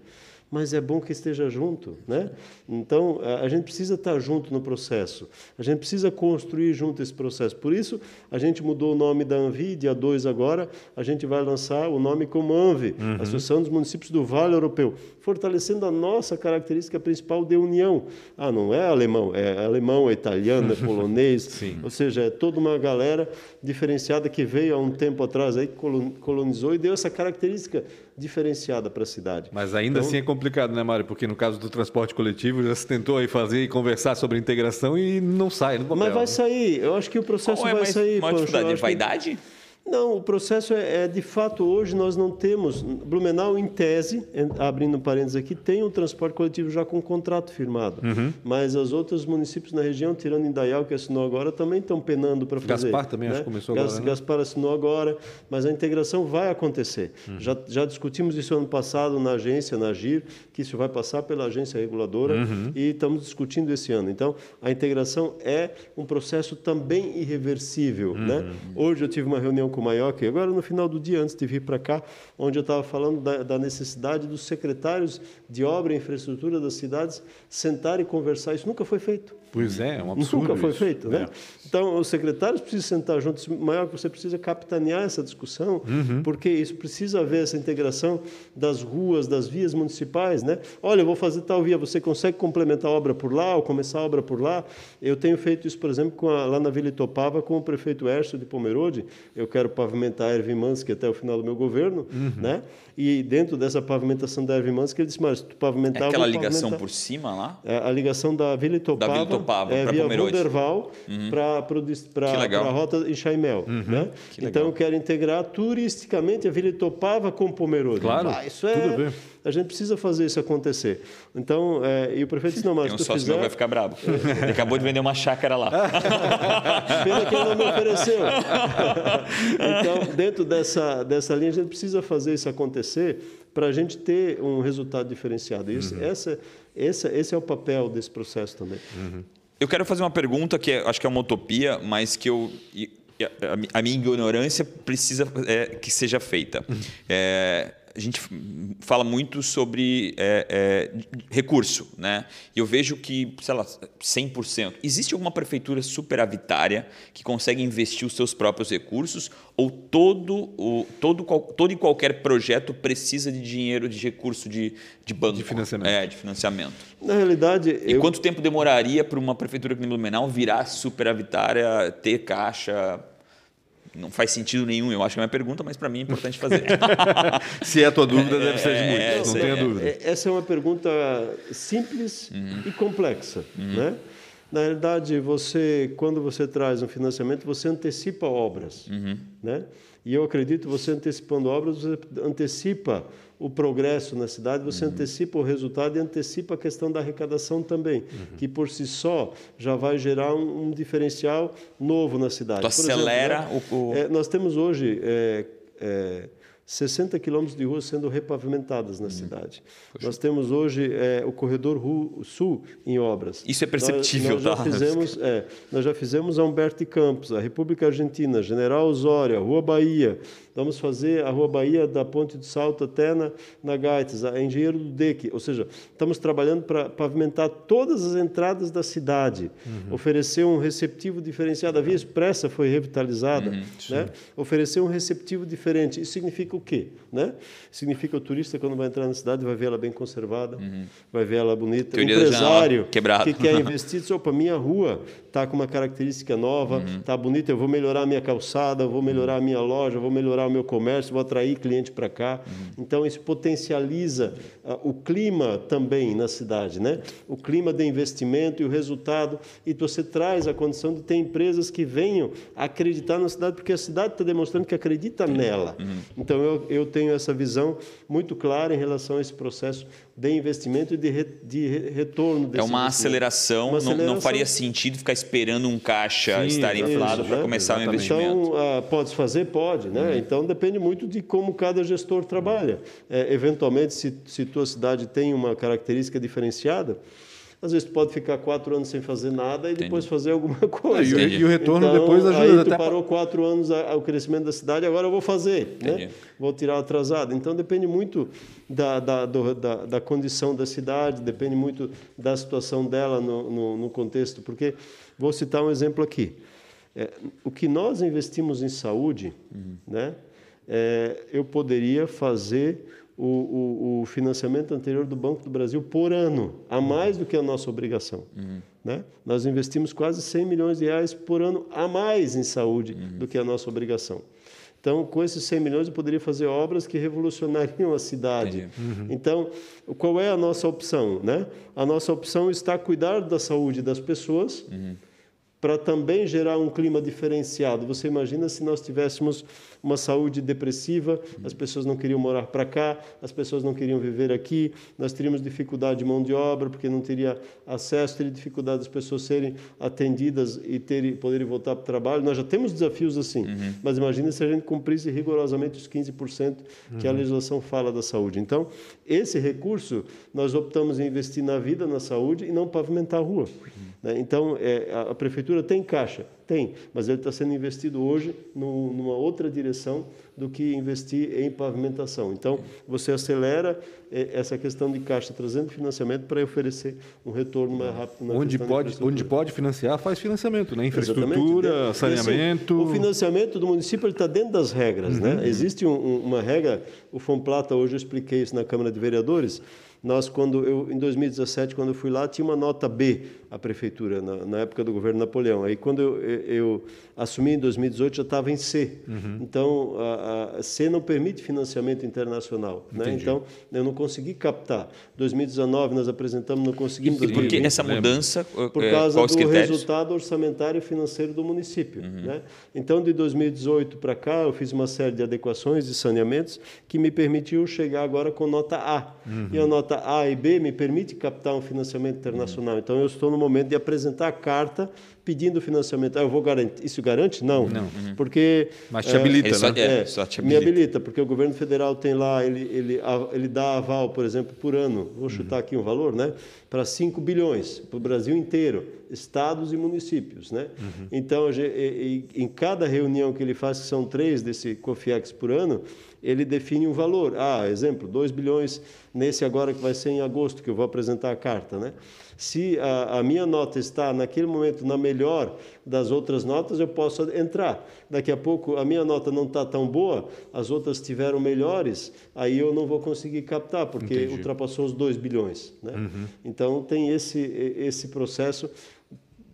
Mas é bom que esteja junto, né? Então, a- gente precisa estar junto no processo. A gente precisa construir junto esse processo. Por isso, a gente mudou o nome da Anvi, dia 2 agora, a gente vai lançar o nome como ANVI, Associação dos Municípios do Vale Europeu, fortalecendo a nossa característica principal de união. Ah, não é alemão, é alemão, é italiano, é *laughs* polonês, ou seja, é toda uma galera diferenciada que veio há um tempo atrás aí, colon- colonizou e deu essa característica diferenciada para a cidade. Mas ainda Então- assim é complicado, né, Mário? Porque no caso do transporte coletivo já se tentou aí fazer e conversar sobre integração e não sai no papel. Mas vai né? sair, eu acho que o processo Qual é vai sair. eu dificuldade? que- Vaidade? Não, o processo é, é, de fato hoje nós não temos Blumenau em tese, abrindo parênteses aqui, tem um transporte coletivo já com contrato firmado, uhum. mas os outros municípios na região, tirando Indaial que assinou agora, também estão penando para fazer. Gaspar também né? acho que começou agora. Né? Gaspar assinou agora, mas a integração vai acontecer. Uhum. Já, já discutimos isso ano passado na agência, na GIR, que isso vai passar pela agência reguladora uhum. e estamos discutindo esse ano. Então, a integração é um processo também irreversível, né? Uhum. Hoje eu tive uma reunião com o Maioca, agora no final do dia, antes de vir para cá, onde eu estava falando da, da, necessidade dos secretários de obra e infraestrutura das cidades sentar e conversar. Isso nunca foi feito. Pois é, é um absurdo. Nunca foi isso. feito, né? É. Então, os secretários precisam sentar juntos. Maior você precisa capitanear essa discussão, uhum. porque isso precisa haver essa integração das ruas, das vias municipais, né? Olha, eu vou fazer tal via, você consegue complementar a obra por lá ou começar a obra por lá? Eu tenho feito isso, por exemplo, a, lá na Vila Itopava com o prefeito Ércio de Pomerode. Eu quero pavimentar a Ervimansky até o final do meu governo, uhum. né? E dentro dessa pavimentação da Ervimansky, ele disse, mas tu pavimentar... É aquela ligação por cima lá? É a ligação da Vila Itopava, da Vila Itopava é, via Wunderval uhum. para a rota em Chaimel. Uhum. Né? Então, eu quero integrar turisticamente a Vila Itopava com Pomerode. Claro, ah, isso é... A gente precisa fazer isso acontecer. Então, é, e o prefeito disse, não, mas Tem um sócio fizer... meu vai ficar bravo. *laughs* Ele acabou de vender uma chácara lá. *laughs* Pena que ele não me ofereceu. *laughs* então, dentro dessa, dessa linha, a gente precisa fazer isso acontecer para a gente ter um resultado diferenciado. Isso, uhum. essa, essa, esse é o papel desse processo também. Uhum. Eu quero fazer uma pergunta que é, acho que é uma utopia, mas que eu a minha ignorância precisa é, que seja feita. Uhum. É, a gente fala muito sobre é, é, recurso, né? E eu vejo que, sei lá, 100%. Existe alguma prefeitura superavitária que consegue investir os seus próprios recursos ou todo, o, todo, todo e qualquer projeto precisa de dinheiro, de recurso de, de banco? De financiamento. É, de financiamento. Na realidade... E eu... quanto tempo demoraria para uma prefeitura como Blumenau virar superavitária, ter caixa não faz sentido nenhum, eu acho que é uma pergunta, mas para mim é importante fazer. *laughs* Se é a tua dúvida, deve ser de é, não tenha dúvida. É, essa é uma pergunta simples uhum. e complexa. Uhum. Né? Na realidade, você, quando você traz um financiamento, você antecipa obras. Uhum. Né? E eu acredito, você antecipando obras, você antecipa o progresso na cidade, você uhum. antecipa o resultado e antecipa a questão da arrecadação também, uhum. que por si só já vai gerar um, um diferencial novo na cidade. Tu acelera exemplo, né, o, É, nós temos hoje é, é, 60 quilômetros de ruas sendo repavimentadas na uhum. cidade. Poxa. Nós temos hoje é, o corredor sul em obras. Isso é perceptível, nós, nós já tá? fizemos, é, nós já fizemos a Humberto Campos, a República Argentina, General Osório, a Rua Bahia, Vamos fazer a Rua Bahia da Ponte de Salto até na, na Gaites, a Engenheiro do DEC. Ou seja, estamos trabalhando para pavimentar todas as entradas da cidade, uhum. oferecer um receptivo diferenciado. A Via Expressa foi revitalizada, uhum, né? oferecer um receptivo diferente. Isso significa o quê? Né? Significa o turista, quando vai entrar na cidade, vai ver ela bem conservada, uhum. vai ver ela bonita. Teoria o empresário que quer *laughs* investir, diz, opa, minha rua está com uma característica nova, está uhum. bonita, eu vou melhorar a minha calçada, vou melhorar a minha loja, vou melhorar o meu comércio, vou atrair cliente para cá. Uhum. Então, isso potencializa uh, o clima também na cidade, né? o clima de investimento e o resultado. E você traz a condição de ter empresas que venham acreditar na cidade, porque a cidade está demonstrando que acredita nela. Uhum. Então, eu, eu tenho essa visão muito clara em relação a esse processo de investimento e de, re, de retorno É uma aceleração, uma aceleração. Não, não, faria sentido ficar esperando um caixa Sim, estar inflado para né? começar Exatamente. o investimento. Então, uh, pode fazer? Pode. Né? Uhum. Então, depende muito de como cada gestor trabalha. É, eventualmente, se, se tua cidade tem uma característica diferenciada, às vezes tu pode ficar quatro anos sem fazer nada e Entendi. depois fazer alguma coisa. E, e, o retorno então, depois ajuda. Aí tu até... parou quatro anos o crescimento da cidade, agora eu vou fazer, né? vou tirar atrasado. Então depende muito da, da, do, da, da, condição da cidade, depende muito da situação dela no, no, no contexto. Porque vou citar um exemplo aqui. É, o que nós investimos em saúde, uhum. né? É, eu poderia fazer o, o, o, financiamento anterior do Banco do Brasil por ano, a mais do que a nossa obrigação. Uhum. Né? Nós investimos quase 100 milhões de reais por ano a mais em saúde uhum. do que a nossa obrigação. Então, com esses 100 milhões, eu poderia fazer obras que revolucionariam a cidade. Uhum. Então, qual é a nossa opção? Né? A nossa opção está cuidar da saúde das pessoas, uhum para também gerar um clima diferenciado. Você imagina se nós tivéssemos uma saúde depressiva, as pessoas não queriam morar para cá, as pessoas não queriam viver aqui, nós teríamos dificuldade de mão de obra, porque não teria acesso, teria dificuldade das pessoas serem atendidas e terem, poderem voltar para o trabalho. Nós já temos desafios assim, uhum. mas imagine se a gente cumprisse rigorosamente os 15% que uhum. a legislação fala da saúde. Então, esse recurso, nós optamos em investir na vida, na saúde e não pavimentar a rua. Uhum. Né? Então, é, a prefeitura tem caixa? Tem, mas ele está sendo investido hoje numa outra direção do que investir em pavimentação. Então, você acelera é, essa questão de caixa, trazendo financiamento para oferecer um retorno mais rápido. onde, pode, onde pode financiar, faz financiamento, né? infraestrutura, saneamento. Esse, o financiamento do município está dentro das regras. Né? Uhum. Né? Existe um, uma regra, o Fomplata, hoje eu expliquei isso na Câmara de Vereadores, nós, quando eu, em 2017, quando eu fui lá, tinha uma nota B a prefeitura, na, na época do governo Napoleão. Aí, quando eu, eu assumi em 2018, já estava em C. Uhum. Então, a, a, C não permite financiamento internacional. Né? Então, eu não consegui captar. 2019, nós apresentamos, não conseguimos. E por que essa mudança? Por é, causa do critérios? resultado orçamentário e financeiro do município. Uhum. Né? Então, de 2018 para cá, eu fiz uma série de adequações e saneamentos que me permitiu chegar agora com nota A. Uhum. E a nota A e B me permite captar um financiamento internacional. Uhum. Então, eu estou no momento de apresentar a carta pedindo financiamento. Ah, eu vou garantir. Isso garante? Não. Não. Uhum. Porque. Mas te habilita, é, né? É, só te habilita. Me habilita, porque o governo federal tem lá, ele, ele, ele dá aval, por exemplo, por ano, vou chutar uhum. aqui um valor, né? Para 5 bilhões, para o Brasil inteiro, estados e municípios. Né? Uhum. Então, em cada reunião que ele faz, que são três desse COFIEX por ano, ele define um valor. Ah, exemplo, 2 bilhões nesse agora que vai ser em agosto, que eu vou apresentar a carta. Né? Se a, a, minha nota está naquele momento na melhor das outras notas, eu posso entrar. Daqui a pouco a minha nota não está tão boa, as outras tiveram melhores, aí eu não vou conseguir captar, porque Entendi. ultrapassou os 2 bilhões. Né? Uhum. Então tem esse, esse processo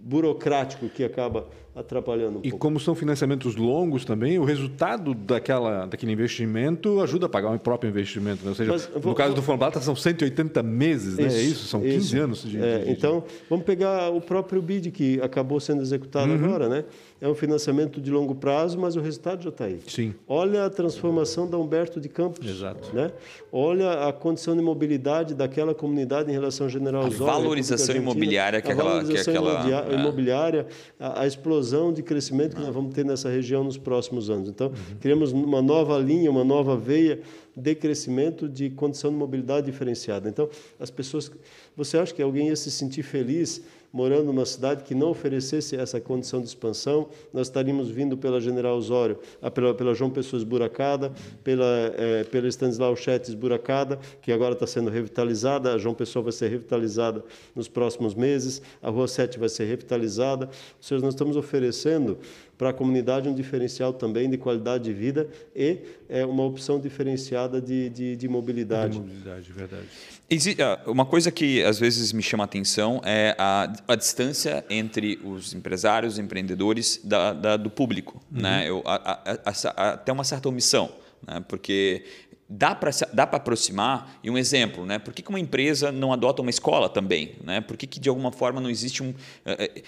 burocrático que acaba atrapalhando um e pouco. como são financiamentos longos também, o resultado daquela, daquele investimento ajuda a pagar o próprio investimento. Né? Ou seja, vou, no caso do Fundo são 180 meses, né? é isso? São 15 isso. anos de, é, de, Então, vamos pegar o próprio BID que acabou sendo executado uhum. agora. Né? É um financiamento de longo prazo, mas o resultado já está aí. Sim. Olha a transformação da Humberto de Campos. Exato. Né? Olha a condição de mobilidade daquela comunidade em relação ao General Osório. A valorização imobiliária que a aquela... valorização que aquela, imobiliária, a, a explosão explosão de crescimento que nós vamos ter nessa região nos próximos anos. Então, uhum. criamos uma nova linha, uma nova veia de crescimento de condição de mobilidade diferenciada. Então, as pessoas, você acha que alguém ia se sentir feliz morando numa cidade que não oferecesse essa condição de expansão, nós estaríamos vindo pela General Osório, ah, pela, pela João Pessoa esburacada, pela, é, pela Stanislau Chet esburacada, que agora está sendo revitalizada, a João Pessoa vai ser revitalizada nos próximos meses, a Rua 7 vai ser revitalizada, ou seja, nós estamos oferecendo para a comunidade um diferencial também de qualidade de vida e é, uma opção diferenciada de, de, de mobilidade. De mobilidade, verdade. Ah, uma coisa que às vezes me chama a atenção é a, a distância entre os empresários, os empreendedores da, da, do público. Uhum. Né? Eu, a, a, até uma certa omissão, né? porque dá para dá aproximar e um exemplo né por que, que uma empresa não adota uma escola também né por que, que de alguma forma não existe um eh, eh,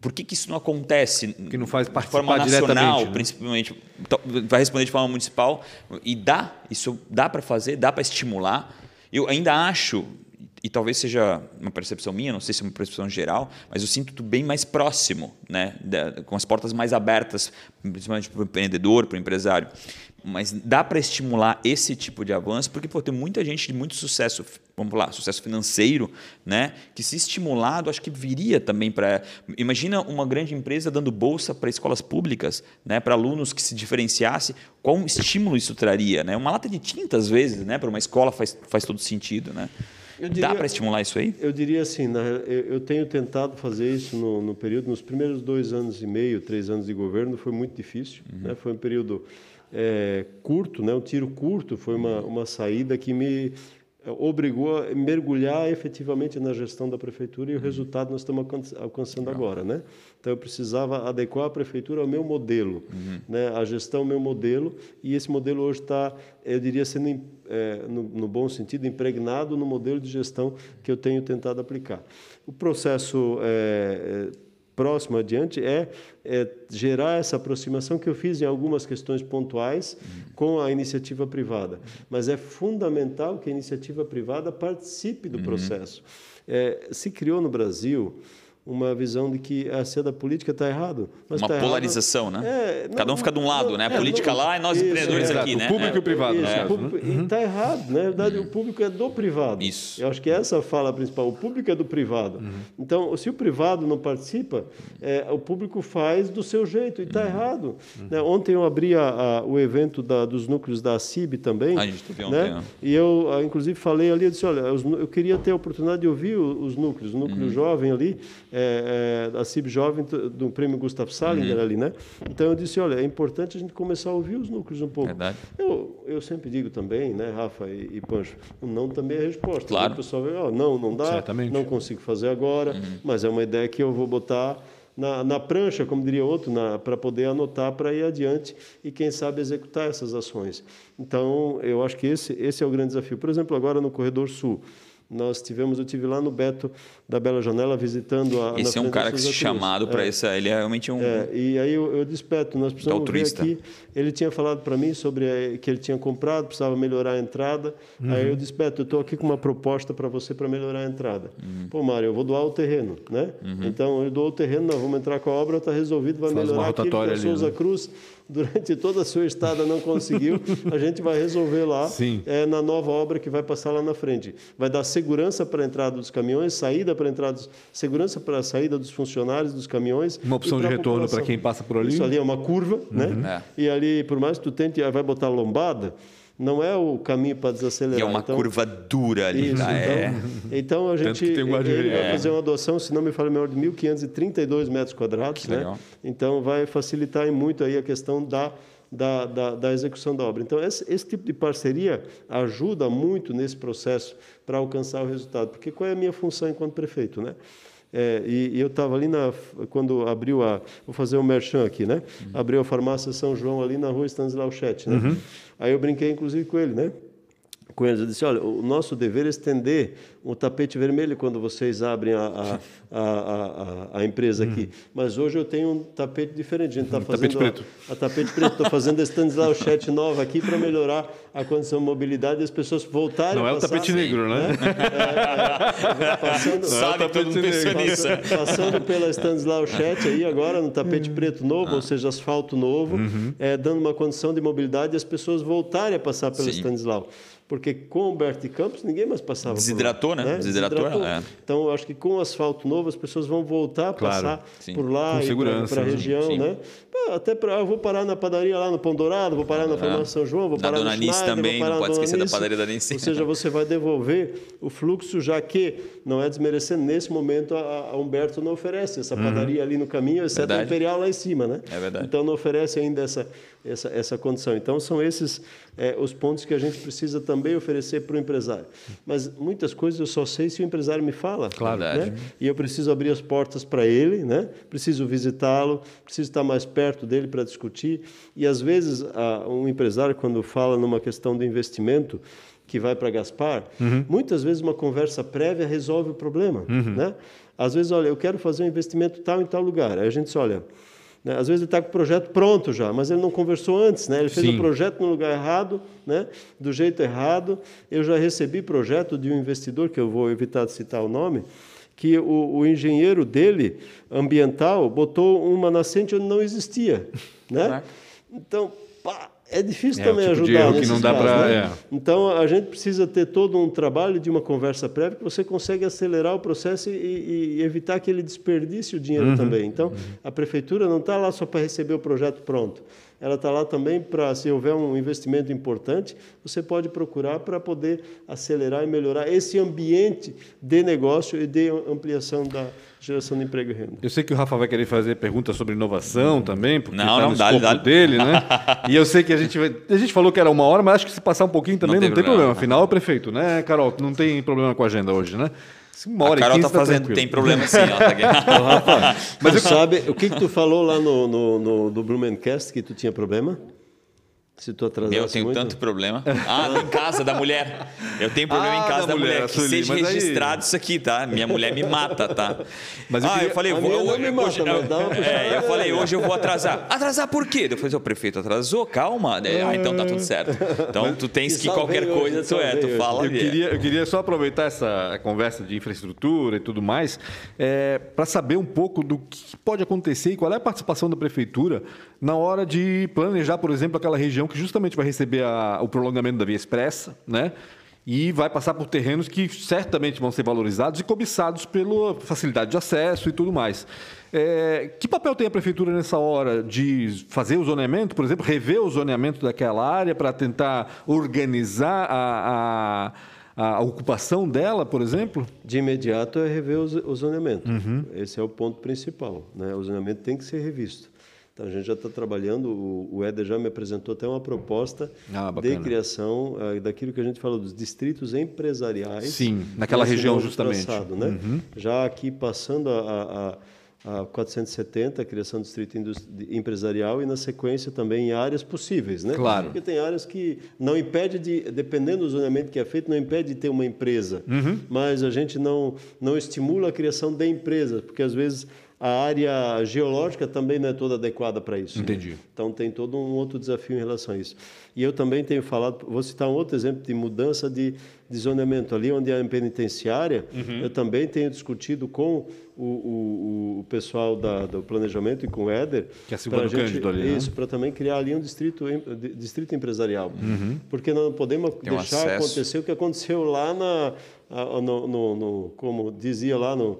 por que, que isso não acontece que não faz de forma nacional, né? principalmente? Então, vai responder de forma municipal e dá, isso dá para fazer, dá para estimular. Eu ainda acho, e talvez seja uma percepção minha, não sei se é uma percepção geral, mas eu sinto bem mais próximo, né? com as portas mais abertas, principalmente para o empreendedor, para o empresário. Mas dá para estimular esse tipo de avanço, porque pô, tem muita gente de muito sucesso, vamos lá, sucesso financeiro, né? Que se estimulado, acho que viria também para. Imagina uma grande empresa dando bolsa para escolas públicas, né? Para alunos que se diferenciasse, qual estímulo isso traria, né? Uma lata de tinta, às vezes, né? Para uma escola faz, faz todo sentido, né? Diria, Dá para estimular isso aí? Eu diria assim, eu tenho tentado fazer isso no, no, período, nos primeiros dois anos e meio, três anos de governo, foi muito difícil. Uhum. Né? Foi um período é, curto, né? um tiro curto, foi uma, uma saída que me é, obrigou a mergulhar efetivamente na gestão da prefeitura e o resultado nós estamos alcançando agora, né? Então eu precisava adequar a prefeitura ao meu modelo, uhum. né? A gestão ao meu modelo e esse modelo hoje está, eu diria, sendo é, no, no, bom sentido impregnado no modelo de gestão que eu tenho tentado aplicar. O processo é, é próximo adiante é, é, gerar essa aproximação que eu fiz em algumas questões pontuais com a iniciativa privada. Mas é fundamental que a iniciativa privada participe do processo. É, se criou no Brasil uma visão de que a ser da política está errado. Mas uma tá polarização, errado. né? É, não, Cada um fica de um lado, não, né? A é, política não, lá e nós isso, empreendedores aqui, né? O público e o privado. Isso, é. público, né? E está errado. Né? Na verdade, uhum. o público é do privado. Isso. Eu acho que essa é a fala principal. O público é do privado. Uhum. Então, se o privado não participa, é, o público faz do seu jeito e está uhum. errado. Né? Ontem eu abri a, a, o evento da, dos núcleos da CIB também. A gente teve ontem, né? E eu, inclusive, falei ali, eu disse, olha, eu queria ter a oportunidade de ouvir os núcleos, o núcleo uhum. jovem ali, é, é, a CIB Jovem do prêmio Gustav Salinger uhum. ali, né? Então eu disse, olha, é importante a gente começar a ouvir os núcleos um pouco. Verdade. Eu, eu sempre digo também, né, Rafa e, e Pancho, o não também é resposta. Claro. O pessoal vê, oh, não, não dá, Certamente. não consigo fazer agora, uhum. mas é uma ideia que eu vou botar na, na prancha, como diria outro, para poder anotar para ir adiante e, quem sabe, executar essas ações. Então, eu acho que esse, esse é o grande desafio. Por exemplo, agora no Corredor Sul, nós tivemos, eu tive lá no Beto da Bela Janela visitando a. Esse é um cara que se chamado para é. isso, ele é realmente um. É, e aí eu, eu disse, Beto, nós precisamos ver aqui. Ele tinha falado para mim sobre a, que ele tinha comprado, precisava melhorar a entrada. Uhum. Aí eu disse, Beto, eu estou aqui com uma proposta para você para melhorar a entrada. Uhum. Pô, Mário, eu vou doar o terreno, né? Uhum. Então eu dou o terreno, nós vamos entrar com a obra, está resolvido, vai Faz melhorar aquilo que a Souza né? Cruz durante toda a sua estada não conseguiu, a gente vai resolver lá é, na nova obra que vai passar lá na frente. Vai dar segurança para a entrada dos caminhões, saída para a entrada, segurança para a saída dos funcionários dos caminhões. Uma opção de retorno para quem passa por ali. Isso ali é uma curva, né? uhum. né? É. E ali, por mais que tu tente, vai botar lombada, não é o caminho para desacelerar. E é uma então, curva dura ali. Isso, tá? é. então, a gente ele vai fazer uma adoção, se não me falo melhor, de 1.532 metros quadrados. Que né? Legal. Então, vai facilitar muito aí a questão da, da, da, da execução da obra. Então, esse, esse, tipo de parceria ajuda muito nesse processo para alcançar o resultado. Porque qual é a minha função enquanto prefeito? Né? É, e, e, eu estava ali na, quando abriu a, vou fazer um merchan aqui, né? Uhum. Abriu a farmácia São João ali na rua Stanislau Chet, né? Uhum. Aí eu brinquei inclusive com ele, né? Com eles, eu disse, olha, o nosso dever é estender o tapete vermelho quando vocês abrem a, a, a, a, empresa aqui. Hum. Mas hoje eu tenho um tapete diferente. A gente está fazendo tapete preto. A, tapete preto. Estou fazendo a Stanislau Chat nova aqui para melhorar a condição de mobilidade e as pessoas voltarem Não a é o tapete negro, né? né? É, é, passando, Sabe é todo mundo nisso. Passando pela Stanislau Chat aí agora no tapete preto novo, ah. ou seja, asfalto novo, uhum. é, dando uma condição de mobilidade e as pessoas voltarem a passar pela Sim. Stanislau porque com o Bert Campos ninguém mais passava Desidratou, por lá, né? né? Desidratou. Desidratou. É. Então, eu acho que com o asfalto novo as pessoas vão voltar a claro, passar sim. por lá para a região, sim. né? Até para eu vou parar na padaria lá no Pão Dourado, vou parar na é. Farmácia São João, vou na parar Dona no Schneider, também, não pode esquecer Nice. da padaria da Nice. Ou seja, você vai devolver o fluxo, já que não é desmerecendo, nesse momento a, a Humberto não oferece essa uhum. padaria ali no caminho, exceto verdade. a Imperial lá em cima, né? É verdade. Então não oferece ainda essa, essa, essa condição. Então são esses é, os pontos que a gente precisa também oferecer para o empresário. Mas muitas coisas eu só sei se o empresário me fala. Claro. Né? E eu preciso abrir as portas para ele, né? preciso visitá-lo, preciso estar mais perto dele para discutir. E às vezes um empresário, quando fala numa questão de investimento, que vai para Gaspar, uhum. muitas vezes uma conversa prévia resolve o problema. Uhum. Né? Às vezes, olha, eu quero fazer um investimento tal em tal lugar. Aí a gente diz, olha, né? Às vezes ele está com o projeto pronto já, mas ele não conversou antes. Né? Ele fez o projeto no lugar errado, né? do jeito errado. Eu já recebi projeto de um investidor, que eu vou evitar de citar o nome, que o, o engenheiro dele, ambiental, botou uma nascente onde não existia. Né? Então, pá, é difícil é, também tipo ajudar que não dá casos, pra, né? é. Então a gente precisa ter todo um trabalho de uma conversa prévia que você consegue acelerar o processo e, e evitar que ele desperdice o dinheiro uhum. também. Então a prefeitura não está lá só para receber o projeto pronto ela está lá também para, se houver um investimento importante, você pode procurar para poder acelerar e melhorar esse ambiente de negócio e de ampliação da geração de emprego e renda. Eu sei que o Rafa vai querer fazer perguntas sobre inovação também, porque não, está no escopo dele, né? *laughs* e eu sei que a gente vai, a gente falou que era uma hora, mas acho que se passar um pouquinho também não tem, não tem problema. problema. Afinal, é o prefeito, né, Carol? Não tem problema com a agenda hoje, né? Uma hora a Carol tá, tá fazendo, tem problema sim, ó, tá *laughs* Rafa, mas tu sabe, o que, que tu falou lá no, no, no, do Blumencast que tu tinha problema? Se tu atrasasse Meu, eu tenho muito... tanto problema. *laughs* Ah, em casa da mulher. Eu tenho problema Ah, em casa da da, mulher, mulher. a Que Sueli, seja mas aí- registrado isso aqui, tá? Minha mulher me mata, tá? Mas eu ah, queria- eu falei, vou, me mata, hoje- uma *laughs* é, eu falei, hoje eu vou atrasar. Atrasar por quê? Eu falei, o prefeito atrasou, calma. É, Ah, então tá tudo certo. Então tu tens que qualquer hoje, coisa, tu é, tu fala. Eu é. queria, eu queria só aproveitar essa conversa de infraestrutura e tudo mais para saber um pouco do que pode acontecer e qual é a participação da prefeitura na hora de planejar, por exemplo, aquela região que justamente vai receber a- o prolongamento da via expressa, né? E vai passar por terrenos que certamente vão ser valorizados e cobiçados pela facilidade de acesso e tudo mais. É, que papel tem a prefeitura nessa hora de fazer o zoneamento, por exemplo, rever o zoneamento daquela área para tentar organizar a, a, a ocupação dela, por exemplo? De imediato é rever o o zoneamento. Uhum. Esse é o ponto principal. Né? O zoneamento tem que ser revisto. Então a gente já está trabalhando, o, o Éder já me apresentou até uma proposta Ah, de criação ah, daquilo que a gente falou dos distritos empresariais. Sim, naquela região justamente. Uhum. traçado, né? Já aqui passando a, a, a 470, a criação do distrito empresarial e na sequência também em áreas possíveis, né? Claro. Porque tem áreas que não impede de, dependendo do zoneamento que é feito, não impede de ter uma empresa, Uhum. mas a gente não não estimula a criação de empresas, porque às vezes a área geológica também não é toda adequada para isso. né? Entendi. Então tem todo um outro desafio em relação a isso. E eu também tenho falado, vou citar um outro exemplo de mudança de, de zoneamento ali onde é a penitenciária. Uhum. Eu também tenho discutido com o, o, o pessoal da, do planejamento e com o Éder. Que é a gente- Cândido ali, né? Isso, para também criar ali um distrito, distrito empresarial. Porque nós não podemos Tem um deixar acesso. acontecer o que aconteceu lá na, no, no- no- como dizia lá no,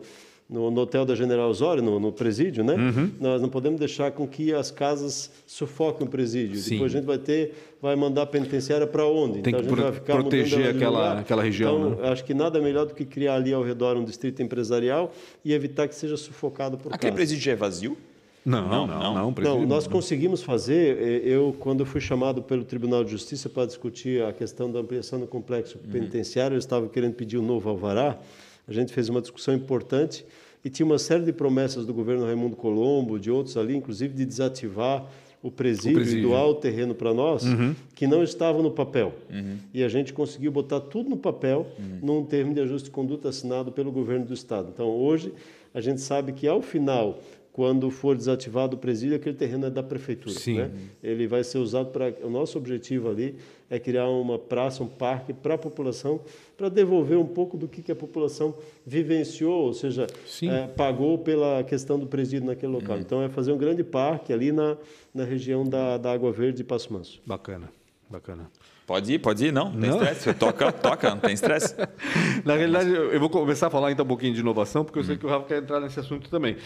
no, no hotel da General Osório, no, no presídio, né? Uhum. Nós não podemos deixar com que as casas sufoquem o presídio. Sim. Depois a gente vai ter, vai mandar a penitenciária para onde? Tem então que a gente pro- vai ficar proteger aquela- aquela região, Então, acho que nada melhor do que criar ali ao redor um distrito empresarial e evitar que seja sufocado por Aquele casa. presídio já é vazio? Não, não, Não, não. não. nós não. conseguimos fazer. eh, Eu, quando eu fui chamado pelo Tribunal de Justiça para discutir a questão da ampliação do complexo penitenciário, eles estavam querendo pedir um novo alvará. A gente fez uma discussão importante e tinha uma série de promessas do governo Raimundo Colombo, de outros ali, inclusive de desativar o presídio, presídio. e doar o terreno para nós, que não estavam no papel. E a gente conseguiu botar tudo no papel num termo de ajuste de conduta assinado pelo governo do Estado. Então, hoje, a gente sabe que, ao final, quando for desativado o presídio, aquele terreno é da prefeitura. Sim. né? Ele vai ser usado para. O nosso objetivo ali é criar uma praça, um parque para a população, para devolver um pouco do que, que a população vivenciou, ou seja, eh, pagou pela questão do presídio naquele local. Então, é fazer um grande parque ali na, na região da, da Água Verde de Passo Manso. Bacana, bacana. Pode ir, pode ir, não. Tem Não? estresse. Você toca, toca, não tem estresse. *laughs* Na realidade, eu vou começar a falar então um pouquinho de inovação, porque eu sei que o Rafa quer entrar nesse assunto também.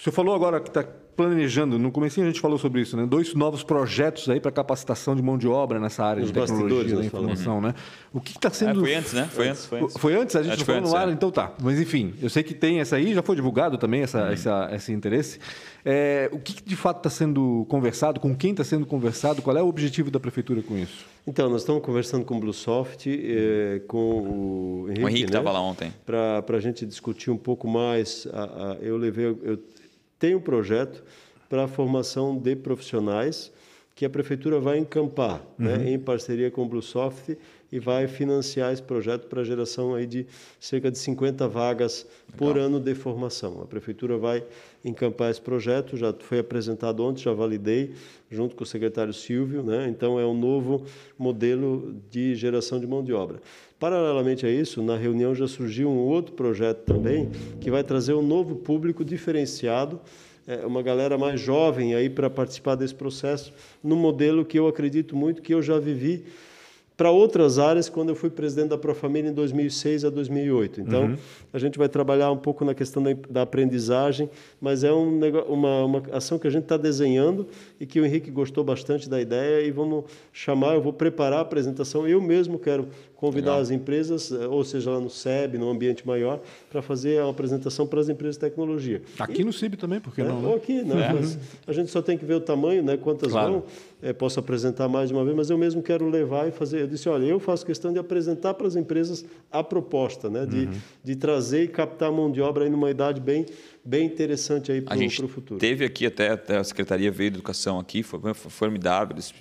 O senhor falou agora que está planejando, no comecinho a gente falou sobre isso, né? Dois novos projetos aí para capacitação de mão de obra nessa área Nos de tecnologia da informação, né? O que está É, sendo... foi antes, né? Foi antes, foi antes. Foi antes? A gente Acho falou no antes, ar, é. então tá. Mas enfim, eu sei que tem essa aí, já foi divulgado também essa, Uhum. essa, esse interesse. É, o que de fato está sendo conversado, com quem está sendo conversado, qual é o objetivo da prefeitura com isso? Então, nós estamos conversando com o Bluesoft, eh, com o Henrique, O Henrique né? estava lá ontem. para a gente discutir um pouco mais. a- a- eu levei, eu tenho um projeto para a formação de profissionais que a prefeitura vai encampar, né, em parceria com o Bluesoft e vai financiar esse projeto para a geração aí de cerca de 50 vagas por ano de formação. A prefeitura vai encampar esse projeto, já foi apresentado ontem, já validei junto com o secretário Silvio, né? Então é um novo modelo de geração de mão de obra. Paralelamente a isso, na reunião já surgiu um outro projeto também que vai trazer um novo público diferenciado, é, uma galera mais jovem aí para participar desse processo, num modelo que eu acredito muito que eu já vivi para outras áreas quando eu fui presidente da Profamília em 2006 a 2008. Então, a gente vai trabalhar um pouco na questão da, da aprendizagem, mas é um uma, uma ação que a gente está desenhando e que o Henrique gostou bastante da ideia e vamos chamar, eu vou preparar a apresentação, eu mesmo quero convidar as empresas, eh, ou seja, lá no SEB, no ambiente maior, para fazer a apresentação para as empresas de tecnologia. Aqui no CIB também, por que É, não? Né? aqui, né? Mas a gente só tem que ver o tamanho, né? Quantas Claro. vão. É, posso apresentar mais de uma vez, mas eu mesmo quero levar e fazer. Eu disse, olha, eu faço questão de apresentar para as empresas a proposta, né? De, de trazer e captar mão de obra aí numa idade bem, bem interessante aí para o futuro. teve aqui até, até a Secretaria veio de Educação aqui, foi, foi formidável. Eles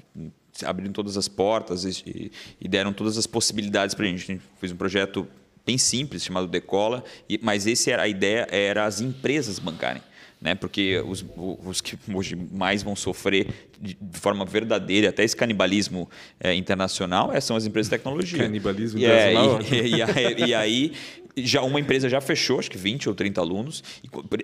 abriram todas as portas e, e deram todas as possibilidades para a gente. A gente fez um projeto bem simples chamado Decola, mas esse era a ideia era as empresas bancarem né? Porque os, os que hoje mais vão sofrer de, de forma verdadeira, até esse canibalismo é, internacional, é, são as empresas de tecnologia. Canibalismo e, internacional. É, e, e, e, aí já uma empresa já fechou, acho que 20 ou 30 alunos.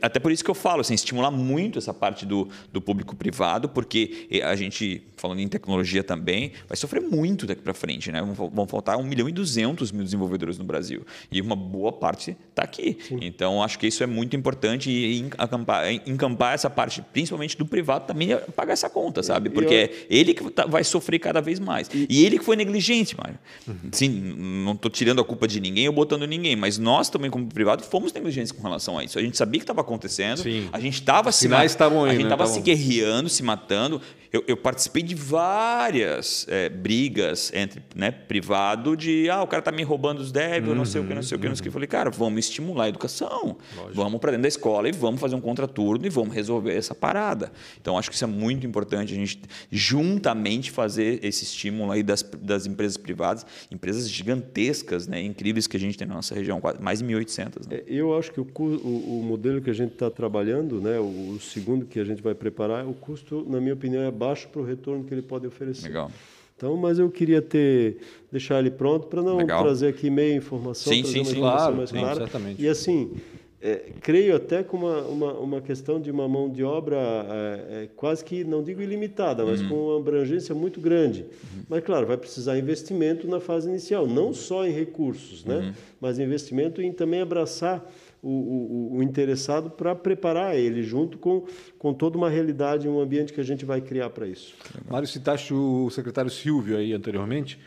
até por isso que eu falo, assim, estimular muito essa parte do, do público privado, porque a gente, falando em tecnologia também, vai sofrer muito daqui para frente. Né? Vão faltar 1 milhão e 200 mil desenvolvedores no Brasil. E uma boa parte está aqui. Sim. Então, acho que isso é muito importante e encampar, encampar essa parte, principalmente do privado, também é pagar essa conta, sabe? Porque eu... é ele que tá, vai sofrer cada vez mais. E, e ele que foi negligente, Mário. Uhum. Sim, não estou tirando a culpa de ninguém ou botando ninguém, mas nós também, como privado, fomos negligentes com relação a isso. A gente sabia que estava acontecendo, Sim. a gente estava se, ma- a gente estava né? se guerreando, se matando. Eu, eu participei de várias é, brigas entre né, privado de ah, o cara tá me roubando os débitos, uhum, não sei o que, não sei o que, não sei o que. Eu falei, cara, vamos estimular a educação. Lógico. Vamos para dentro da escola e vamos fazer um contraturno e vamos resolver essa parada. Então, acho que isso é muito importante, a gente juntamente fazer esse estímulo aí das, das empresas privadas, empresas gigantescas, né, incríveis que a gente tem na nossa região, mais de 1.800. Né? É, eu acho que o, o, o modelo que a gente está trabalhando, né, o, o segundo que a gente vai preparar, o custo, na minha opinião, é baixo para o retorno que ele pode oferecer. Legal. Então, mas eu queria ter deixar ele pronto para não Legal. trazer aqui meia informação, sim, trazer sim, sim, claro, mais clara. Exatamente. E assim, é, creio até com uma, uma, uma, questão de uma mão de obra é, é, quase que, não digo ilimitada, mas uhum. com uma abrangência muito grande. Uhum. Mas, claro, vai precisar investimento na fase inicial, não só em recursos, né? Uhum. mas investimento em também abraçar o, o, o interessado para preparar ele junto com, com toda uma realidade, um ambiente que a gente vai criar para isso. Mário, citaste o secretário Silvio aí anteriormente.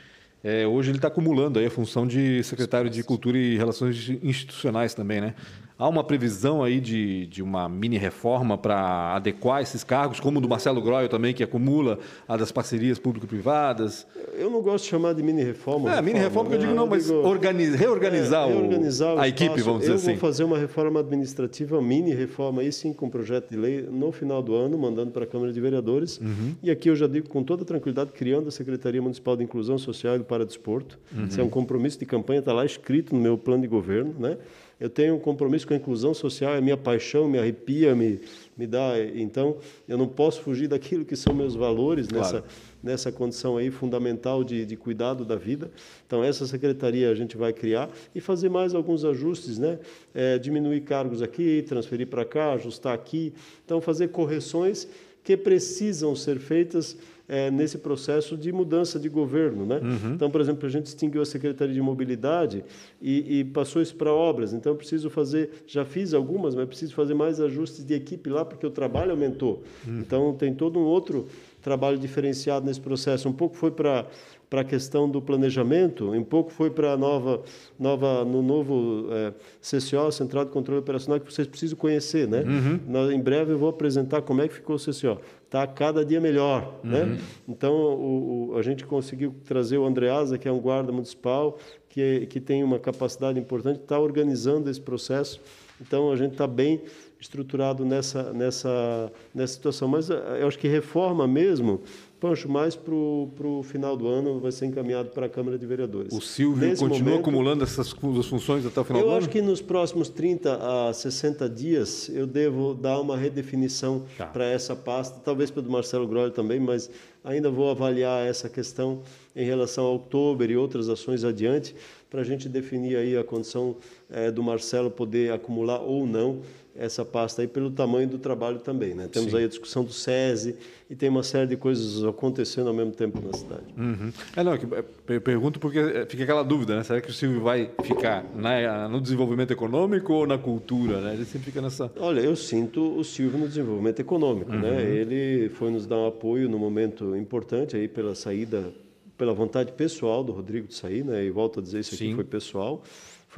É, hoje ele está acumulando aí a função de secretário de Cultura e Relações Institucionais também, né? Há uma previsão aí de, de uma mini reforma para adequar esses cargos, como o do Marcelo Groio também, que acumula a das parcerias público-privadas? Eu não gosto de chamar de mini reforma. É, mini reforma que eu digo não, mas digo, organiza, reorganizar, é, reorganizar o, a equipe, vamos dizer eu assim. Eu vou fazer uma reforma administrativa, mini reforma, aí sim, com projeto de lei, no final do ano, mandando para a Câmara de Vereadores. Uhum. E aqui eu já digo com toda tranquilidade, criando a Secretaria Municipal de Inclusão Social e do Paradesporto. Uhum. Isso é um compromisso de campanha, está lá escrito no meu plano de governo, né? Eu tenho um compromisso com a inclusão social, é minha paixão, me arrepia, me, me dá. Então, eu não posso fugir daquilo que são meus valores claro. nessa, nessa condição aí fundamental de, de cuidado da vida. Então, essa secretaria a gente vai criar e fazer mais alguns ajustes, né? É, diminuir cargos aqui, transferir para cá, ajustar aqui. Então, fazer correções que precisam ser feitas é, nesse processo de mudança de governo. Né? Uhum. Então, por exemplo, a gente extinguiu a Secretaria de Mobilidade e, e passou isso para obras. Então, eu preciso fazer, já fiz algumas, mas preciso fazer mais ajustes de equipe lá, porque o trabalho aumentou. Uhum. Então, tem todo um outro trabalho diferenciado nesse processo. Um pouco foi para para a questão do planejamento, um pouco foi para a nova, nova, no novo é, CCO, Central de Controle Operacional, que vocês precisam conhecer. Né? Uhum. em breve eu vou apresentar como é que ficou o CCO. Está cada dia melhor. Né? Uhum. Né? Então, o, o, a gente conseguiu trazer o Andreasa, que é um guarda municipal, que, que tem uma capacidade importante, está organizando esse processo. Então, a gente está bem estruturado nessa, nessa, nessa situação. Mas eh, eu acho que reforma mesmo Pancho, mais para o final do ano vai ser encaminhado para a Câmara de Vereadores. O Silvio Nesse continua momento, acumulando essas funções até o final do ano? Eu acho que nos próximos 30 a 60 dias eu devo dar uma redefinição tá. para essa pasta, talvez para o Marcelo Grolli também, mas ainda vou avaliar essa questão em relação ao outubro e outras ações adiante, para a gente definir aí a condição é, do Marcelo poder acumular ou não essa pasta aí pelo tamanho do trabalho também. Né? Temos Sim. aí a discussão do SESI e tem uma série de coisas acontecendo ao mesmo tempo na cidade. Uhum. É, não, é eu pergunto porque é, fica aquela dúvida, né? Será que o Silvio vai ficar na, no desenvolvimento econômico ou na cultura? Né? Ele sempre fica nessa... Olha, eu sinto o Silvio no desenvolvimento econômico. Né? Uhum. Né? Ele foi nos dar um apoio no momento importante aí pela saída, pela vontade pessoal do Rodrigo de sair, né? e volto a dizer, isso aqui Sim. foi pessoal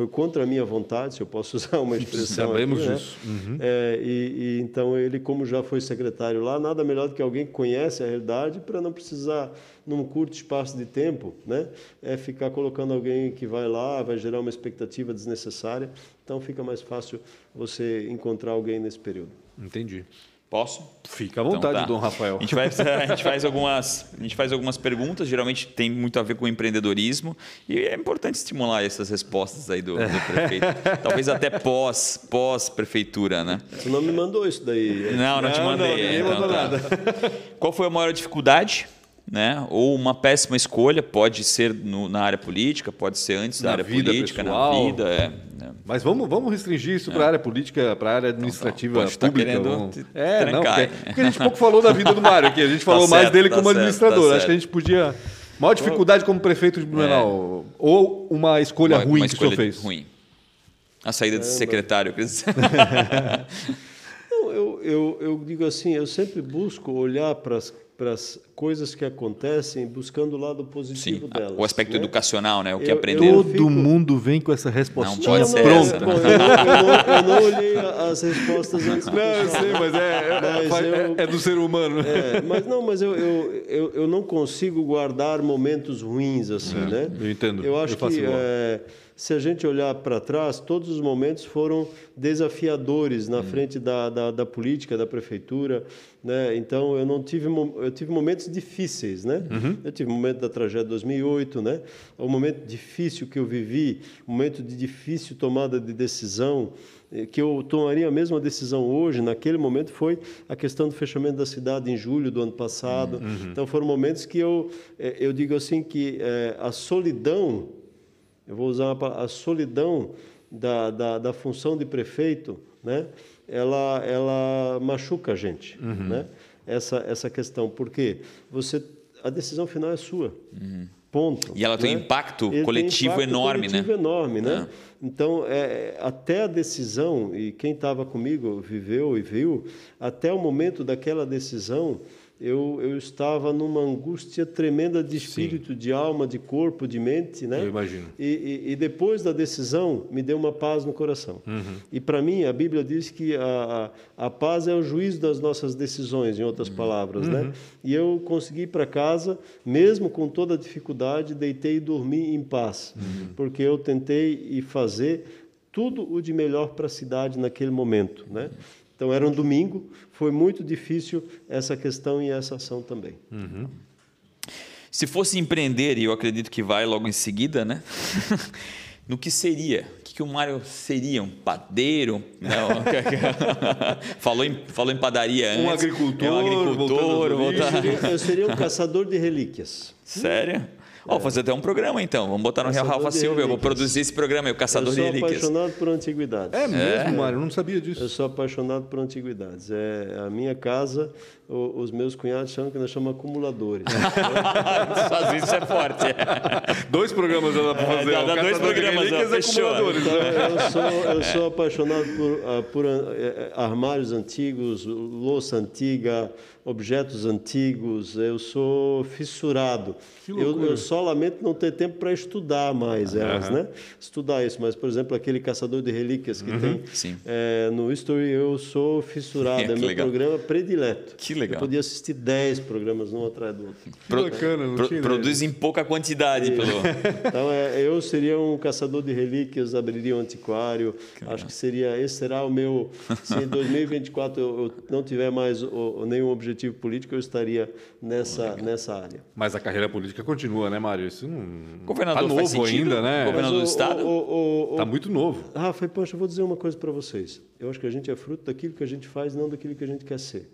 foi contra a minha vontade, se eu posso *laughs* usar uma expressão. Sabemos aqui, né? disso. Uhum. É, e, e, então ele, como já foi secretário lá, nada melhor do que alguém que conhece a realidade para não precisar, num curto espaço de tempo, né, é ficar colocando alguém que vai lá, vai gerar uma expectativa desnecessária. Então fica mais fácil você encontrar alguém nesse período. Entendi. Posso? Fica à vontade, Então tá. Dom Rafael. A gente, faz, a, gente faz algumas, a gente faz algumas perguntas, geralmente tem muito a ver com empreendedorismo, e é importante estimular essas respostas aí do, do prefeito. Talvez até pós, pós-prefeitura, né? Você não me mandou isso daí. Não, não, te Não, mandei. não, ninguém então mandou tá. nada. Qual foi a maior dificuldade? Né? Ou uma péssima escolha, pode ser no- na área política, pode ser antes da Na área vida política, pessoal. na vida. É, né? Mas vamos, vamos restringir isso para a área política, para a área administrativa Pode estar pública. querendo vamos- É, não, porque, porque a gente pouco falou da vida do Mário aqui. A gente *laughs* falou mais certo, dele tá como certo, administrador. tá Acho que a gente podia. Maior dificuldade como prefeito de Blumenau. Ou uma escolha Uma- ruim uma que o senhor escolha fez. Ruim. A saída de secretário, quer dizer. *laughs* Não, eu, eu, eu digo assim, eu sempre busco olhar para as coisas que acontecem buscando o lado Sim, positivo delas. o aspecto né? educacional, né? O que Eu- aprenderam. eu- Todo fico- mundo vem com essa resposta. Não pode ser não, essa. bom, eu, não, eu não- eu não olhei as respostas antes Não, eu sei, mas é, é- Mas é- eu- é do ser humano. É, mas não, mas eu, eu, eu, eu não consigo guardar momentos ruins assim, né? eu entendo, Eu acho eu faço que é, se a gente olhar para trás, todos os momentos foram desafiadores na frente da, da, da política, da prefeitura, né? Então eu não tive eu tive momentos difíceis, né? Eu tive o momento da tragédia de 2008, né? O momento difícil que eu vivi, momento de difícil tomada de decisão eh, que eu tomaria a mesma decisão hoje, naquele momento, foi a questão do fechamento da cidade em julho do ano passado. Então, foram momentos que eu, eh, eu digo assim que eh, a solidão, eu vou usar uma a solidão da, da, da função de prefeito, né? ela, ela machuca a gente, né? Essa, essa questão, porque você, a decisão final é sua. Ponto. E ela tem um né? impacto Ele tem coletivo impacto enorme, né? coletivo enorme, né? Então, é, até a decisão, e quem estava comigo viveu e viu, até o momento daquela decisão, eu, eu estava numa angústia tremenda de espírito, de alma, de corpo, de mente, né? Eu imagino. E, e, e depois da decisão, me deu uma paz no coração. Uhum. E para mim, a Bíblia diz que a, a, a paz é o juízo das nossas decisões, em outras palavras, Uhum. né? E eu consegui ir para casa, mesmo com toda a dificuldade, deitei e dormi em paz, porque eu tentei e fazer tudo o de melhor para a cidade naquele momento, né? Então era um domingo, foi muito difícil essa questão e essa ação também. Se fosse empreender, e eu acredito que vai logo em seguida, né? *laughs* no que seria? O que, que o Mário seria? Um padeiro? Não. *laughs* falou, em, falou em padaria Um antes. agricultor, É um agricultor. *laughs* eu seria um caçador de relíquias. Sério? Ó, vou fazer até um programa então. Vamos botar no Real Rafa Silva. Eu vou produzir esse programa aí, o Caçador eu de sou Relíquias. apaixonado por antiguidades. É mesmo, Mário? Eu não sabia disso. Eu sou apaixonado por antiguidades. É a minha casa, o- os meus cunhados chamam que nós chamamos acumuladores. *laughs* Só isso é forte. Dois programas dá pra fazer. dá- o dá dois Caçador de programas, Relíquias ó, e acumuladores. Então, eu, sou, eu sou apaixonado por, ah, por eh, armários antigos, louça antiga, objetos antigos. Eu sou fissurado. Eu, eu só lamento não ter tempo para estudar mais elas, né? Estudar isso. Mas, por exemplo, aquele caçador de relíquias que tem Sim. eh, no History, eu sou fissurado. *laughs* Que é meu legal. programa predileto. Que legal. Eu podia assistir 10 programas, um atrás do outro. Que bacana, não Pro- tinha ideia. produz em pouca quantidade. Pelo... *laughs* Então, é, eu seria um caçador de relíquias, abriria um antiquário. Acho que seria, esse será o meu. Se em 2024 eu, eu não tiver mais o- o- nenhum objetivo político, eu estaria nessa, nessa área. Mas a carreira política continua, né, Mário? Isso não. Governador tá faz novo sentido? ainda, né? Governador do Estado? o- o- o- Tá muito novo. Rafa, poxa, eu vou dizer uma coisa para vocês. Eu acho que a gente é fruto daquilo que a gente faz, não daquilo que a gente quer ser.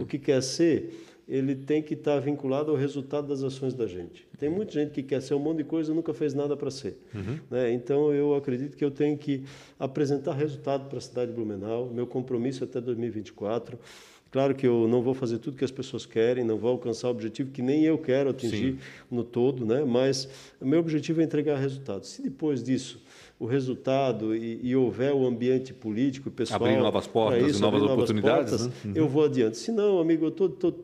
O que quer ser, ele tem que estar vinculado ao resultado das ações da gente. Tem muita gente que quer ser um monte de coisa e nunca fez nada para ser. né? Então, eu acredito que eu tenho que apresentar resultado para a cidade de Blumenau. Meu compromisso é até 2024. Claro que eu não vou fazer tudo que as pessoas querem, não vou alcançar o objetivo que nem eu quero atingir no todo, né? mas o meu objetivo é entregar resultados. Se depois disso o resultado e, e houver o ambiente político e pessoal Abrir novas portas e isso, novas abrir oportunidades, portas, né? Uhum. eu vou adiante. Se não, amigo, eu é,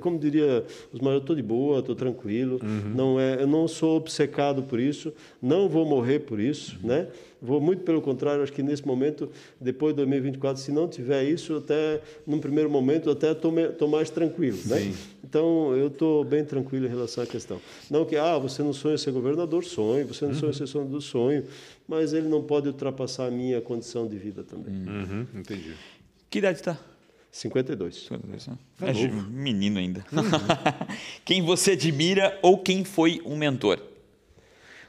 como diria os maiores, eu estou de boa, estou tranquilo. Uhum. Não é, eu não sou obcecado por isso, não vou morrer por isso, Uhum. né? Vou muito pelo contrário, acho que nesse momento, depois de 2024, se não tiver isso, até num primeiro momento, até estou mais tranquilo, né? Então, eu estou bem tranquilo em relação à questão. Não que, ah, você não sonha ser governador, sonho, você não Uhum. sonha ser senador, sonho, mas ele não pode ultrapassar a minha condição de vida também. Uhum, entendi. Que idade está? 52. É, é menino ainda. *laughs* quem você admira ou quem foi um mentor?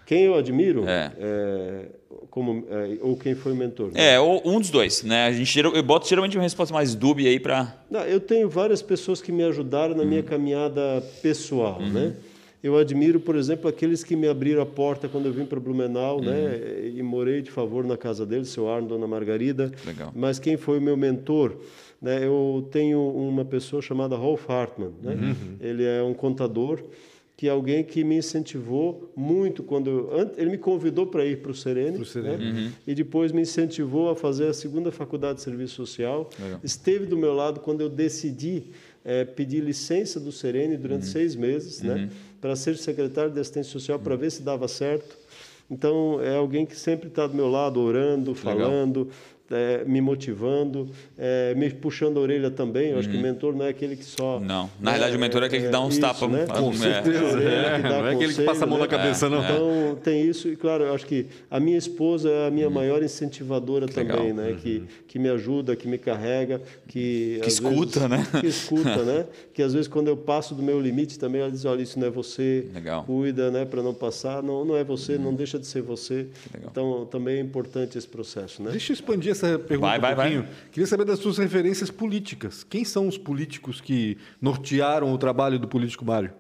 Quem eu admiro, é. É, como, é, ou quem foi o mentor? Né? É, ou um dos dois. Né? A gente, eu boto geralmente uma resposta mais dúbia aí para. Eu tenho várias pessoas que me ajudaram na minha uhum. caminhada pessoal. Uhum. Né? Eu admiro, por exemplo, aqueles que me abriram a porta quando eu vim para Blumenau, né? uhum. né? E morei de favor na casa deles, seu Arno, Dona Margarida. Legal. Mas quem foi o meu mentor? Né? Eu tenho uma pessoa chamada Rolf Hartmann. Né? Uhum. Ele é um contador que é alguém que me incentivou muito quando eu, ele me convidou para ir para o Serene, né? uhum. e depois me incentivou a fazer a segunda faculdade de serviço social. Legal. Esteve do meu lado quando eu decidi é, pedir licença do Serene durante uhum. seis meses, né? Uhum. para ser secretário de assistência social para ver se dava certo. Então é alguém que sempre está do meu lado, orando, falando. Legal é, me motivando, é, me puxando a orelha também. Eu uhum. acho que o uhum. mentor não é aquele que só. Não, na é, realidade o mentor é aquele que dá uns tapas. Né? Com é. certeza. É, não é aquele que passa a mão né? na cabeça, não. Então tem isso, e claro, eu acho que a minha esposa é a minha uhum. maior incentivadora que também, legal. né? Uhum. Que, que me ajuda, que me carrega, que. Que escuta, vezes, né? Que escuta, né? *laughs* Que às vezes quando eu passo do meu limite também, ela diz: olha, isso não é você, legal. cuida, né? Para não passar. Não, não é você, não deixa de ser você. Então também é importante esse processo, né? Deixa eu expandir essa pergunta vai, vai, um pouquinho. Vai. Queria saber das suas referências políticas. Quem são os políticos que nortearam o trabalho do político Mário?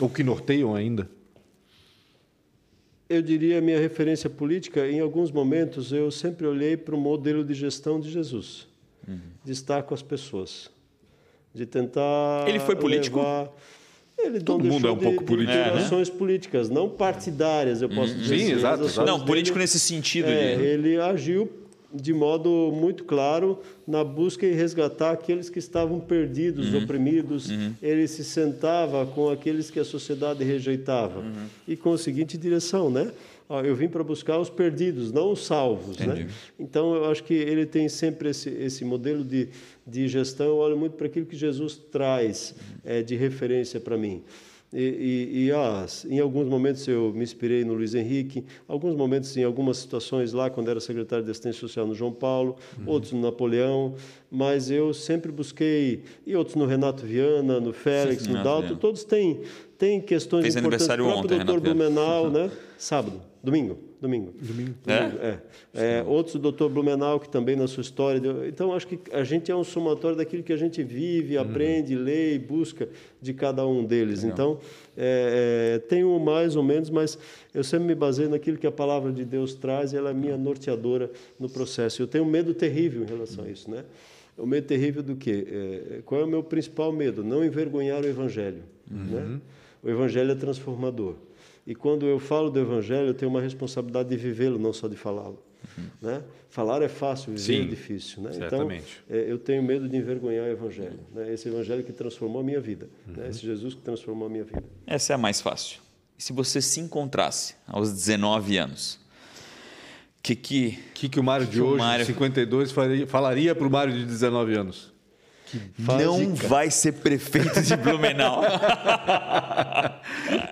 Ou que norteiam ainda? Eu diria minha referência política, em alguns momentos eu sempre olhei para o modelo de gestão de Jesus, uhum. de estar com as pessoas, de tentar. Ele foi político? Levar... Ele Todo mundo é um de, pouco político. De ações é, né? políticas, não partidárias, eu posso uhum. dizer. Sim, assim, exato. Não, político dele, nesse sentido. É, de... Ele agiu de modo muito claro na busca e resgatar aqueles que estavam perdidos, uhum. oprimidos. Uhum. Ele se sentava com aqueles que a sociedade rejeitava uhum. e com a seguinte direção, né? eu vim para buscar os perdidos, não os salvos, né? Então eu acho que ele tem sempre esse, esse modelo de, de gestão. Eu olho muito para aquilo que Jesus traz é, de referência para mim. E, e, e ah, em alguns momentos eu me inspirei no Luiz Henrique, alguns momentos em algumas situações lá, quando era secretário de assistência social no João Paulo, uhum. outros no Napoleão, mas eu sempre busquei, e outros no Renato Viana, no Félix, Sim, no Dalto, todos têm, têm questões Fez importantes. aniversário o próprio doutor Blumenau, *laughs* né? sábado, domingo. Domingo. Domingo. É? é. é outros, o doutor Blumenau, que também na sua história. Deu... Então, acho que a gente é um somatório daquilo que a gente vive, uhum. aprende, lê e busca de cada um deles. Legal. Então, é, é, tenho mais ou menos, mas eu sempre me baseio naquilo que a palavra de Deus traz e ela é minha norteadora no processo. Eu tenho um medo terrível em relação a isso, né? O medo terrível do quê? É, qual é o meu principal medo? Não envergonhar o Evangelho. Né? Uhum. Né? O Evangelho é transformador. E quando eu falo do Evangelho, eu tenho uma responsabilidade de vivê-lo, não só de falá-lo. Uhum. Né? Falar é fácil, viver Sim, é difícil. Né? Então, é, eu tenho medo de envergonhar o Evangelho. Né? Esse Evangelho que transformou a minha vida. Né? Uhum. Né? Esse Jesus que transformou a minha vida. Essa é a mais fácil. E se você se encontrasse aos 19 anos, o que, que, que, que o Mário de hoje, Mário... 52, faria, falaria para o Mário de 19 anos? não vai ser prefeito de Blumenau. *laughs*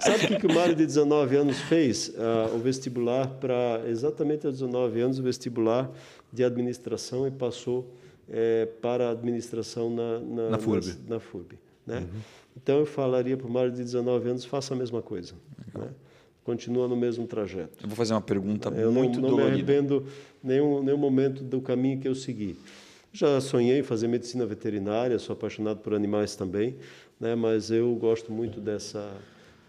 Sabe o que, que o Mário de 19 anos fez? Uh, o vestibular para exatamente aos 19 anos o vestibular de administração e passou é, para a administração na, na, na FURB. Na, na FURB né? Uhum. Então eu falaria para o Mário de 19 anos, faça a mesma coisa. Né? Continua no mesmo trajeto. Eu vou fazer uma pergunta eu muito não, não dolorida. me arrependo nenhum, nenhum momento do caminho que eu segui. Já sonhei em fazer medicina veterinária, sou apaixonado por animais também, né? mas eu gosto muito dessa,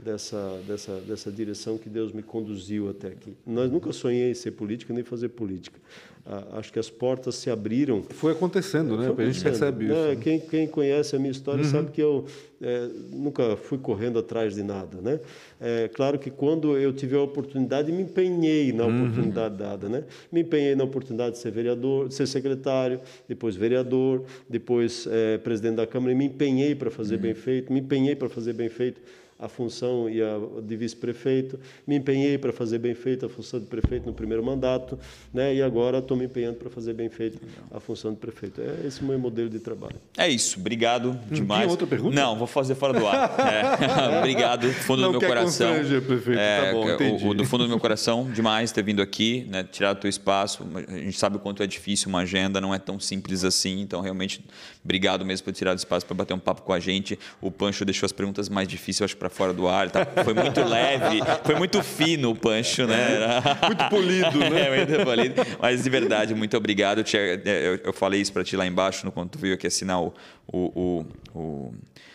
dessa, dessa, dessa direção que Deus me conduziu até aqui. Nós nunca sonhei em ser política nem fazer política. Ah, acho que as portas se abriram. Foi acontecendo, né? Acontecendo. A gente percebe isso. Né? Quem, quem conhece a minha história uhum. sabe que eu é, nunca fui correndo atrás de nada, né? É claro que quando eu tive a oportunidade, me empenhei na uhum. oportunidade dada, né? Me empenhei na oportunidade de ser vereador, de ser secretário, depois vereador, depois é, presidente da Câmara, e me empenhei para fazer uhum. bem feito, me empenhei para fazer bem feito a função e a de vice-prefeito, me empenhei para fazer bem feita a função de prefeito no primeiro mandato, né? E agora estou me empenhando para fazer bem feita a função de prefeito. É esse o meu modelo de trabalho. É isso, obrigado demais. Tinha outra pergunta? Não, vou fazer fora do ar. É. *laughs* obrigado, do fundo Não do meu quer coração. prefeito. É, Tá bom, entendi. o, o do fundo do meu coração, demais ter vindo aqui, né, tirar o teu espaço. A gente sabe o quanto é difícil uma agenda, não é tão simples assim. Então, realmente, obrigado mesmo por tirar o espaço para bater um papo com a gente. O Pancho deixou as perguntas mais difíceis, eu acho, para fora do ar. Tá? Foi muito leve, foi muito fino o Pancho, né? *laughs* Muito polido, né? É, muito polido. Mas de verdade, muito obrigado. Eu, tinha- eu- eu falei isso para ti lá embaixo, no- quando tu veio aqui assinar o, o, o, o- é,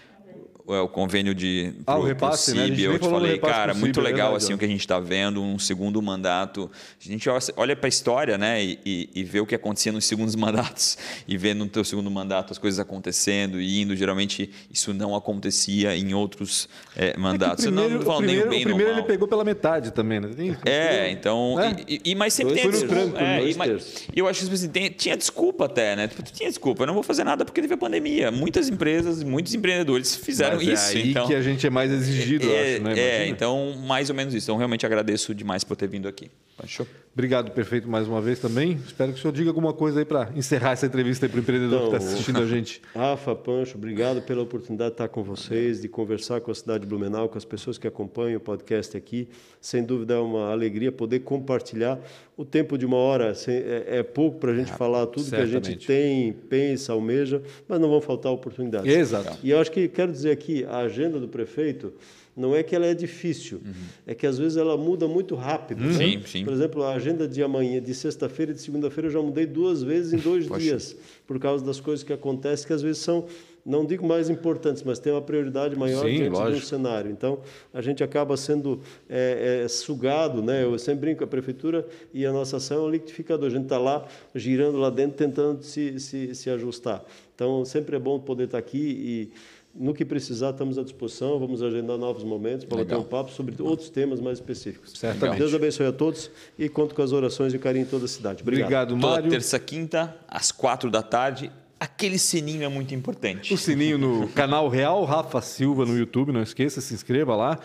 o convênio de Ah, o pro- pro repasse, né? Gente CIB, nem eu te falei, cara, pro muito CIB, é legal verdade, assim ó. o que a gente está vendo, um segundo mandato. A gente olha para a história, né, e, e, e vê o que acontecia nos segundos *laughs* mandatos e vê no teu segundo mandato as coisas acontecendo e indo. Geralmente isso não acontecia em outros é, mandatos. O Eu não, primeiro, não falo o nem primeiro, o bem o primeiro o ele pegou pela metade também, né? Tem- É, então. Né? E, e- mas sempre Dois tem desculpa. é, e mas- eu acho que tipo assim, tinha desculpa até, né? Tipo, tinha desculpa. Eu não vou fazer nada porque teve a pandemia. Muitas empresas, muitos empreendedores fizeram Mas isso. É aí então, que a gente é mais exigido, é, acho, né? é, Imagina. então, mais ou menos isso. Então, realmente agradeço demais por ter vindo aqui. Fechou? Obrigado, perfeito, mais uma vez também. Espero que o senhor diga alguma coisa aí para encerrar essa entrevista aí para o empreendedor que Então, está assistindo a *laughs* gente. Rafa, Pancho, obrigado pela oportunidade de estar com vocês, de conversar com a cidade de Blumenau, com as pessoas que acompanham o podcast aqui. Sem dúvida é uma alegria poder compartilhar. O tempo de uma hora é, é pouco para a gente falar tudo que a certamente. gente tem, pensa, almeja, mas não vão faltar oportunidades. Exato. E eu acho que quero dizer aqui, a agenda do prefeito não é que ela é difícil, é que às vezes ela muda muito rápido. né? Uhum. Sim, sim. Por exemplo, a agenda de amanhã, de sexta-feira e de segunda-feira, eu já mudei duas vezes em dois dias, por causa das coisas que acontecem, que às vezes são, não digo mais importantes, mas tem uma prioridade maior Sim, diante de um lógico. cenário. Então, a gente acaba sendo é, é, sugado, né? Eu sempre brinco, a prefeitura e a nossa ação é um liquidificador. A gente está lá, girando lá dentro, tentando se, se, se ajustar. Então, sempre é bom poder estar aqui e no que precisar, estamos à disposição. Vamos agendar novos momentos para bater um papo sobre outros temas mais específicos. Certamente. Deus abençoe a todos e conto com as orações e carinho de toda a cidade. Obrigado. Obrigado, Toda Mário. terça, quinta, às quatro da tarde. Aquele sininho é muito importante. O sininho no canal Real Rafa Silva no YouTube, não esqueça, se inscreva lá.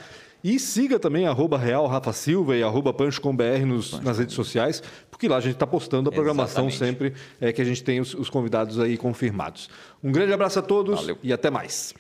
E siga também arroba Real Rafa Silva e arroba Pancho nas redes sociais, porque lá a gente está postando a programação Exatamente. sempre é, que a gente tem os, os convidados aí confirmados. Um grande abraço a todos Valeu. e até mais.